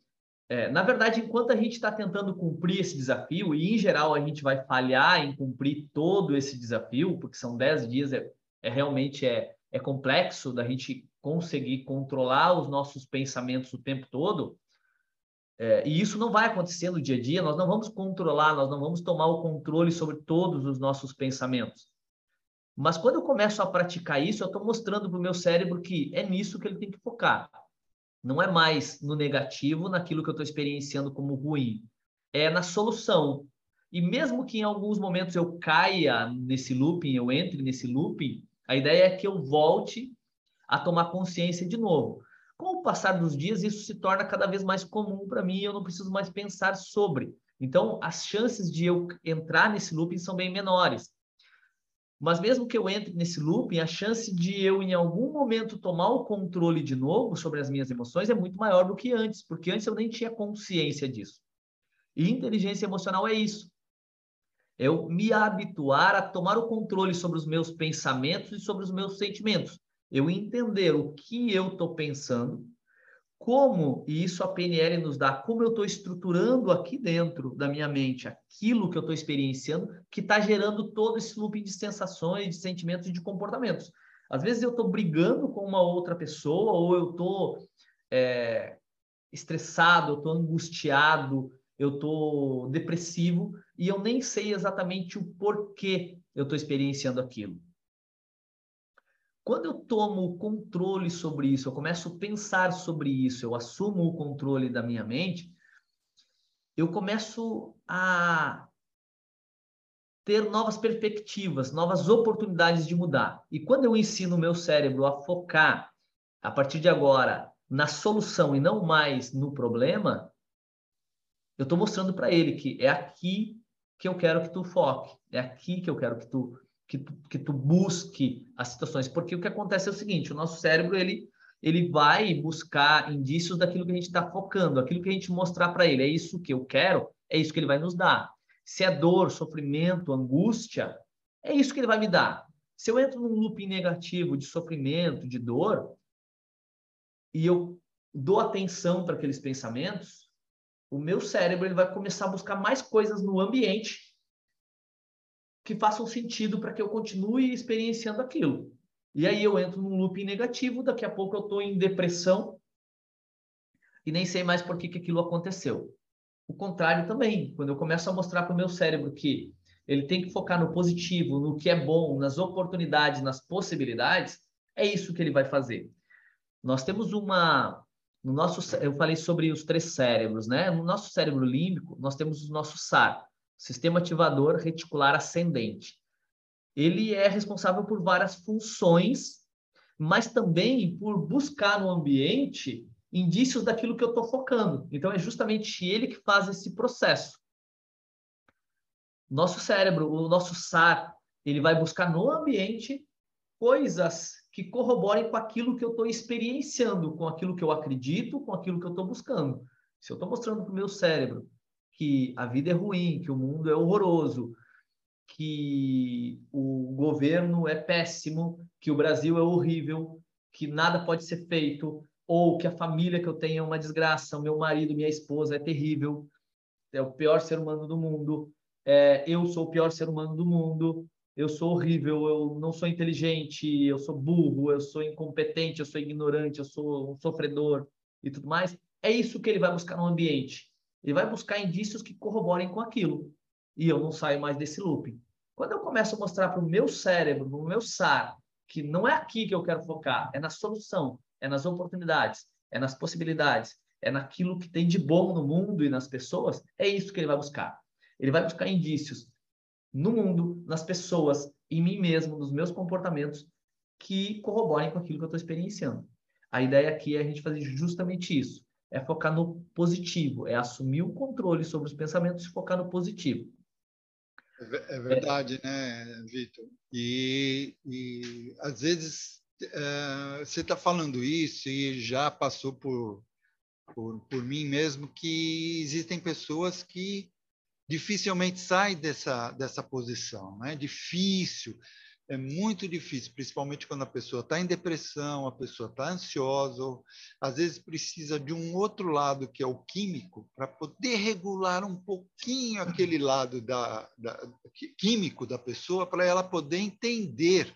é, na verdade, enquanto a gente está tentando cumprir esse desafio, e em geral a gente vai falhar em cumprir todo esse desafio, porque são 10 dias, é, é realmente é, é complexo da gente conseguir controlar os nossos pensamentos o tempo todo, é, e isso não vai acontecer no dia a dia, nós não vamos controlar, nós não vamos tomar o controle sobre todos os nossos pensamentos. Mas quando eu começo a praticar isso, eu estou mostrando para o meu cérebro que é nisso que ele tem que focar. Não é mais no negativo, naquilo que eu estou experienciando como ruim. É na solução. E mesmo que em alguns momentos eu caia nesse looping, eu entre nesse looping, a ideia é que eu volte a tomar consciência de novo. Com o passar dos dias, isso se torna cada vez mais comum para mim eu não preciso mais pensar sobre. Então, as chances de eu entrar nesse looping são bem menores. Mas mesmo que eu entre nesse looping, a chance de eu, em algum momento, tomar o controle de novo sobre as minhas emoções é muito maior do que antes, porque antes eu nem tinha consciência disso. E inteligência emocional é isso. Eu me habituar a tomar o controle sobre os meus pensamentos e sobre os meus sentimentos. Eu entender o que eu estou pensando, como, e isso a PNL nos dá, como eu estou estruturando aqui dentro da minha mente aquilo que eu estou experienciando, que está gerando todo esse loop de sensações, de sentimentos e de comportamentos. Às vezes eu estou brigando com uma outra pessoa, ou eu estou é, estressado, eu estou angustiado, eu estou depressivo, e eu nem sei exatamente o porquê eu estou experienciando aquilo. Quando eu tomo o controle sobre isso, eu começo a pensar sobre isso, eu assumo o controle da minha mente, eu começo a ter novas perspectivas, novas oportunidades de mudar. E quando eu ensino o meu cérebro a focar, a partir de agora, na solução e não mais no problema, eu estou mostrando para ele que é aqui que eu quero que tu foque, é aqui que eu quero que tu, que tu, que tu busque as situações. Porque o que acontece é o seguinte, o nosso cérebro, ele, ele vai buscar indícios daquilo que a gente está focando, aquilo que a gente mostrar para ele, é isso que eu quero, é isso que ele vai nos dar. Se é dor, sofrimento, angústia, é isso que ele vai me dar. Se eu entro num looping negativo de sofrimento, de dor, e eu dou atenção para aqueles pensamentos, o meu cérebro ele vai começar a buscar mais coisas no ambiente que façam sentido para que eu continue experienciando aquilo. E aí eu entro num looping negativo, daqui a pouco eu estou em depressão e nem sei mais por que, que aquilo aconteceu. O contrário também, quando eu começo a mostrar para o meu cérebro que ele tem que focar no positivo, no que é bom, nas oportunidades, nas possibilidades, é isso que ele vai fazer. Nós temos uma no nosso eu falei sobre os três cérebros, né? No nosso cérebro límbico, nós temos o nosso SAR, Sistema Ativador Reticular Ascendente. Ele é responsável por várias funções, mas também por buscar no ambiente indícios daquilo que eu estou focando. Então, é justamente ele que faz esse processo. Nosso cérebro, o nosso SAR, ele vai buscar no ambiente coisas que corroborem com aquilo que eu estou experienciando, com aquilo que eu acredito, com aquilo que eu estou buscando. Se eu estou mostrando para o meu cérebro que a vida é ruim, que o mundo é horroroso, que o governo é péssimo, que o Brasil é horrível, que nada pode ser feito, ou que a família que eu tenho é uma desgraça, o meu marido, minha esposa é terrível, é o pior ser humano do mundo, é, eu sou o pior ser humano do mundo, eu sou horrível, eu não sou inteligente, eu sou burro, eu sou incompetente, eu sou ignorante, eu sou um sofredor e tudo mais. É isso que ele vai buscar no ambiente. Ele vai buscar indícios que corroborem com aquilo. E eu não saio mais desse loop. Quando eu começo a mostrar para o meu cérebro, no meu SAR, que não é aqui que eu quero focar, é na solução, é nas oportunidades, é nas possibilidades, é naquilo que tem de bom no mundo e nas pessoas, é isso que ele vai buscar. Ele vai buscar indícios no mundo, nas pessoas, em mim mesmo, nos meus comportamentos que corroborem com aquilo que eu estou experienciando. A ideia aqui é a gente fazer justamente isso. É focar no positivo, é assumir o controle sobre os pensamentos e focar no positivo. É, é verdade, é... né, Vitor? E, e às vezes é, você está falando isso e já passou por, por, por mim mesmo que existem pessoas que dificilmente saem dessa, dessa posição. Né? Difícil, é muito difícil, principalmente quando a pessoa está em depressão, a pessoa está ansiosa, ou, às vezes precisa de um outro lado, que é o químico, para poder regular um pouquinho aquele lado da, da químico da pessoa, para ela poder entender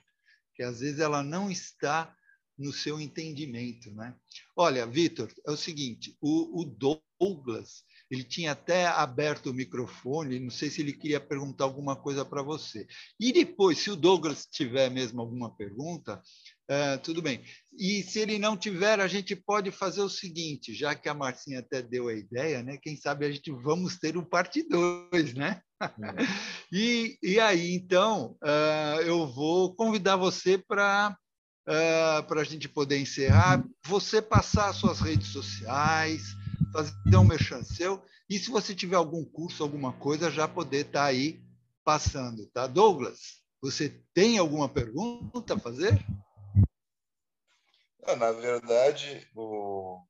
que às vezes ela não está no seu entendimento. Né? Olha, Vitor, é o seguinte: o, o Douglas ele tinha até aberto o microfone, não sei se ele queria perguntar alguma coisa para você. E depois, se o Douglas tiver mesmo alguma pergunta, é, tudo bem. E se ele não tiver, a gente pode fazer o seguinte, já que a Marcinha até deu a ideia, né? Quem sabe a gente vamos ter um parte 2, né? É. e, e aí, então, uh, eu vou convidar você para uh, é, para a gente poder encerrar, você passar as suas redes sociais, fazer um merchan seu, e se você tiver algum curso, alguma coisa, já poder estar tá aí passando, tá? Douglas, você tem alguma pergunta a fazer? Ah, na verdade, o,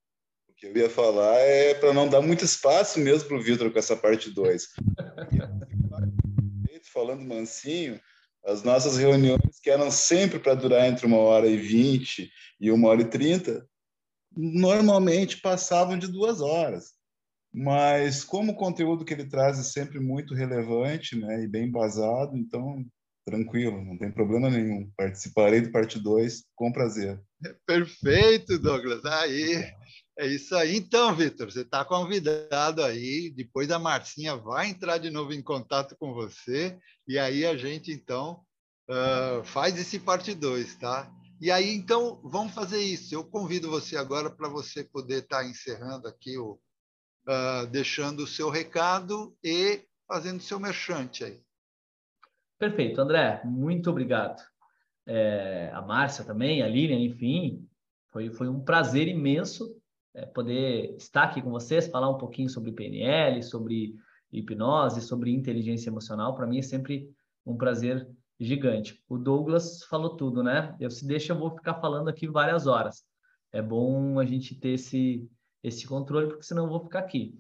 o que eu ia falar é para não dar muito espaço mesmo para o Vitor com essa parte 2. Falando mansinho, as nossas reuniões, que eram sempre para durar entre uma hora e vinte e uma hora e trinta, normalmente passavam de duas horas. Mas como o conteúdo que ele traz é sempre muito relevante né, e bem embasado, então tranquilo, não tem problema nenhum. Participarei do parte 2 com prazer. Perfeito, Douglas. Aí, é isso aí. Então, Vitor, você está convidado aí. Depois a Marcinha vai entrar de novo em contato com você. E aí a gente, então, uh, faz esse parte 2, tá? E aí, então, vamos fazer isso. Eu convido você agora para você poder estar tá encerrando aqui, o, uh, deixando o seu recado e fazendo o seu merchante aí. Perfeito, André, muito obrigado. É, a Márcia também, a Lilian, enfim, foi, foi um prazer imenso é, poder estar aqui com vocês, falar um pouquinho sobre PNL, sobre hipnose, sobre inteligência emocional. Para mim é sempre um prazer gigante. O Douglas falou tudo, né? Eu se deixa, eu vou ficar falando aqui várias horas. É bom a gente ter esse, esse controle, porque senão eu vou ficar aqui.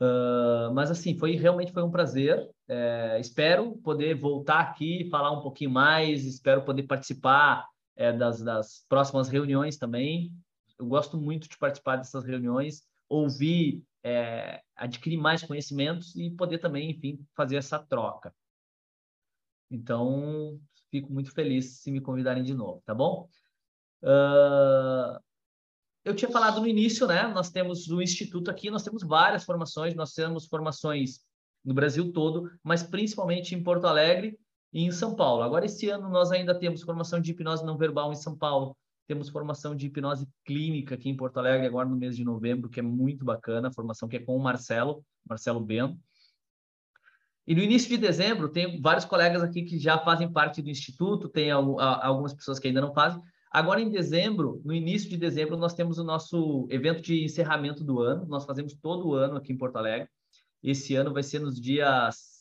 Uh, mas assim, foi realmente foi um prazer. É, espero poder voltar aqui, falar um pouquinho mais. Espero poder participar é, das, das próximas reuniões também. Eu gosto muito de participar dessas reuniões, ouvir, é, adquirir mais conhecimentos e poder também, enfim, fazer essa troca. Então, fico muito feliz se me convidarem de novo, tá bom? Uh, eu tinha falado no início, né? Nós temos o instituto aqui, nós temos várias formações, nós temos formações no Brasil todo, mas principalmente em Porto Alegre e em São Paulo. Agora, esse ano, nós ainda temos formação de hipnose não verbal em São Paulo, temos formação de hipnose clínica aqui em Porto Alegre, agora no mês de novembro, que é muito bacana, formação que é com o Marcelo, Marcelo Bento. E no início de dezembro, tem vários colegas aqui que já fazem parte do Instituto, tem algumas pessoas que ainda não fazem. Agora, em dezembro, no início de dezembro, nós temos o nosso evento de encerramento do ano. Nós fazemos todo ano aqui em Porto Alegre. Esse ano vai ser nos dias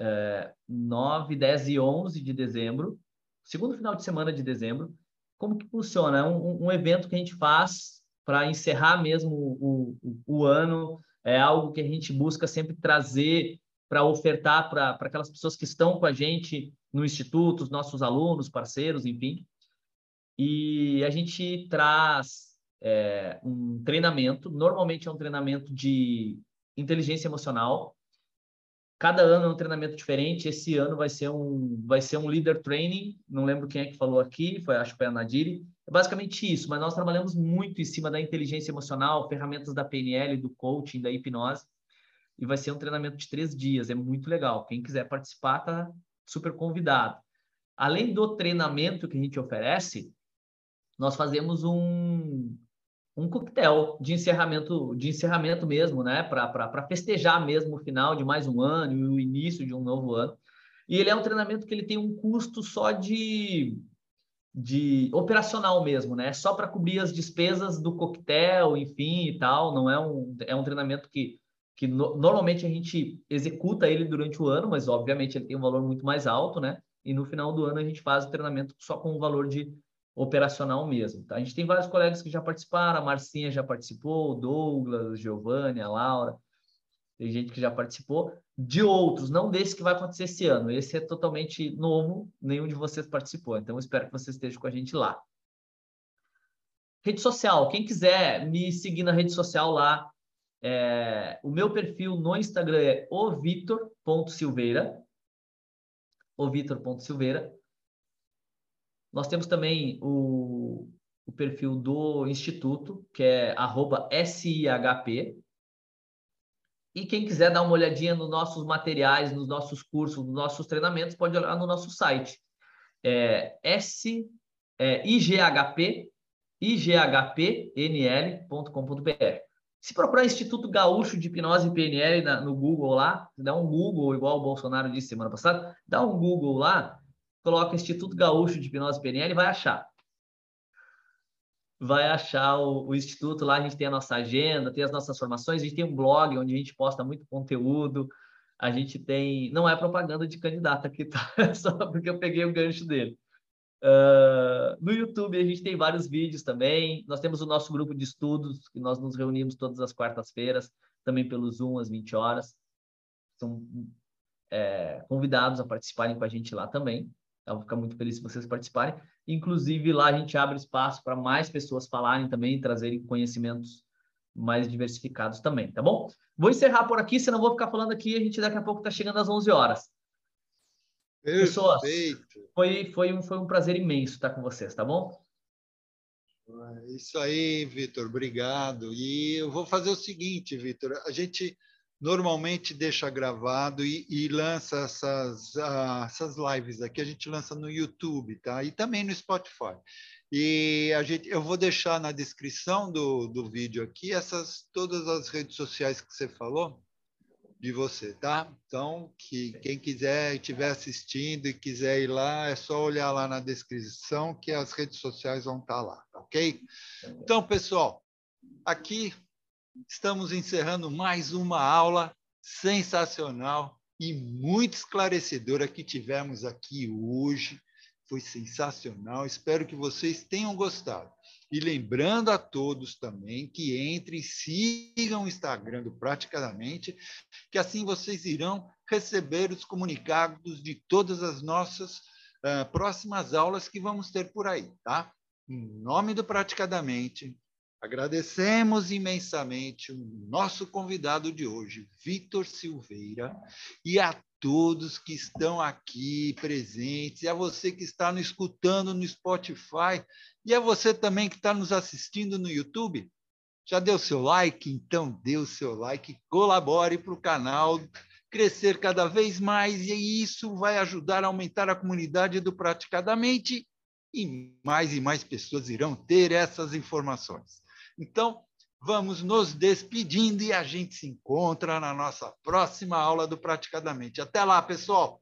é, 9, 10 e 11 de dezembro, segundo final de semana de dezembro. Como que funciona? É um, um evento que a gente faz para encerrar mesmo o, o, o, ano. É algo que a gente busca sempre trazer para ofertar para aquelas pessoas que estão com a gente no instituto, os nossos alunos, parceiros, enfim. E a gente traz é, um treinamento, normalmente é um treinamento de inteligência emocional, Cada ano é um treinamento diferente. Esse ano vai ser um vai ser um leader training. Não lembro quem é que falou aqui, foi acho que foi a Nadiri. É basicamente isso, mas nós trabalhamos muito em cima da inteligência emocional, ferramentas da PNL, do coaching, da hipnose. E vai ser um treinamento de três dias. É muito legal. Quem quiser participar tá super convidado. Além do treinamento que a gente oferece, nós fazemos um um coquetel de encerramento, de encerramento mesmo, né? Para festejar mesmo o final de mais um ano e o início de um novo ano. E ele é um treinamento que ele tem um custo só de, de operacional mesmo, né? Só para cobrir as despesas do coquetel, enfim e tal. Não é um, é um treinamento que, que no, normalmente a gente executa ele durante o ano, mas obviamente ele tem um valor muito mais alto, né? E no final do ano a gente faz o treinamento só com o valor de operacional mesmo. Tá? A gente tem vários colegas que já participaram, a Marcinha já participou, o Douglas, Giovanni, a Laura, tem gente que já participou, de outros, não desse que vai acontecer esse ano. Esse é totalmente novo, nenhum de vocês participou, então espero que vocês estejam com a gente lá. Rede social, quem quiser me seguir na rede social lá, é, o meu perfil no Instagram é ovitor.silveira, ovitor.silveira, nós temos também o, o perfil do Instituto, que é SIHP. E quem quiser dar uma olhadinha nos nossos materiais, nos nossos cursos, nos nossos treinamentos, pode olhar no nosso site. É, S, é, IGHP, ighpnl.com.br. Se procurar Instituto Gaúcho de Hipnose e PNL na, no Google lá, dá um Google, igual o Bolsonaro disse semana passada, dá um Google lá, coloca Instituto Gaúcho de Hipnose PNL e vai achar. Vai achar o, o, Instituto lá, a gente tem a nossa agenda, tem as nossas formações, a gente tem um blog onde a gente posta muito conteúdo, a gente tem... Não é propaganda de candidato aqui, tá? Só porque eu peguei o gancho dele. Uh, no YouTube a gente tem vários vídeos também. Nós temos o nosso grupo de estudos, que nós nos reunimos todas as quartas-feiras, também pelo Zoom, às 20 horas. São é, convidados a participarem com a gente lá também. Eu vou ficar muito feliz se vocês participarem. Inclusive, lá a gente abre espaço para mais pessoas falarem também, trazerem conhecimentos mais diversificados também, tá bom? Vou encerrar por aqui, senão vou ficar falando aqui. A gente daqui a pouco está chegando às 11 horas. Pessoas, foi, foi, um, foi um prazer imenso estar com vocês, tá bom? É isso aí, Vitor, obrigado. E eu vou fazer o seguinte, Vitor, a gente normalmente deixa gravado e, e lança essas, uh, essas lives aqui, a gente lança no YouTube, tá? E também no Spotify. E a gente, eu vou deixar na descrição do, do vídeo aqui essas todas as redes sociais que você falou, de você, tá? Então, que quem quiser estiver assistindo e quiser ir lá, é só olhar lá na descrição que as redes sociais vão estar lá, tá ok? Então, pessoal, aqui estamos encerrando mais uma aula sensacional e muito esclarecedora que tivemos aqui hoje. Foi sensacional. Espero que vocês tenham gostado. E lembrando a todos também que entrem e sigam o Instagram do Praticadamente, que assim vocês irão receber os comunicados de todas as nossas uh, próximas aulas que vamos ter por aí, tá? Em nome do Praticadamente, agradecemos imensamente o nosso convidado de hoje, Vitor Silveira, e a todos que estão aqui presentes, e a você que está nos escutando no Spotify, e a você também que está nos assistindo no YouTube. Já deu seu like? Então dê o seu like, colabore para o canal crescer cada vez mais, e isso vai ajudar a aumentar a comunidade do Praticadamente, e mais e mais pessoas irão ter essas informações. Então, vamos nos despedindo e a gente se encontra na nossa próxima aula do Praticadamente. Até lá, pessoal!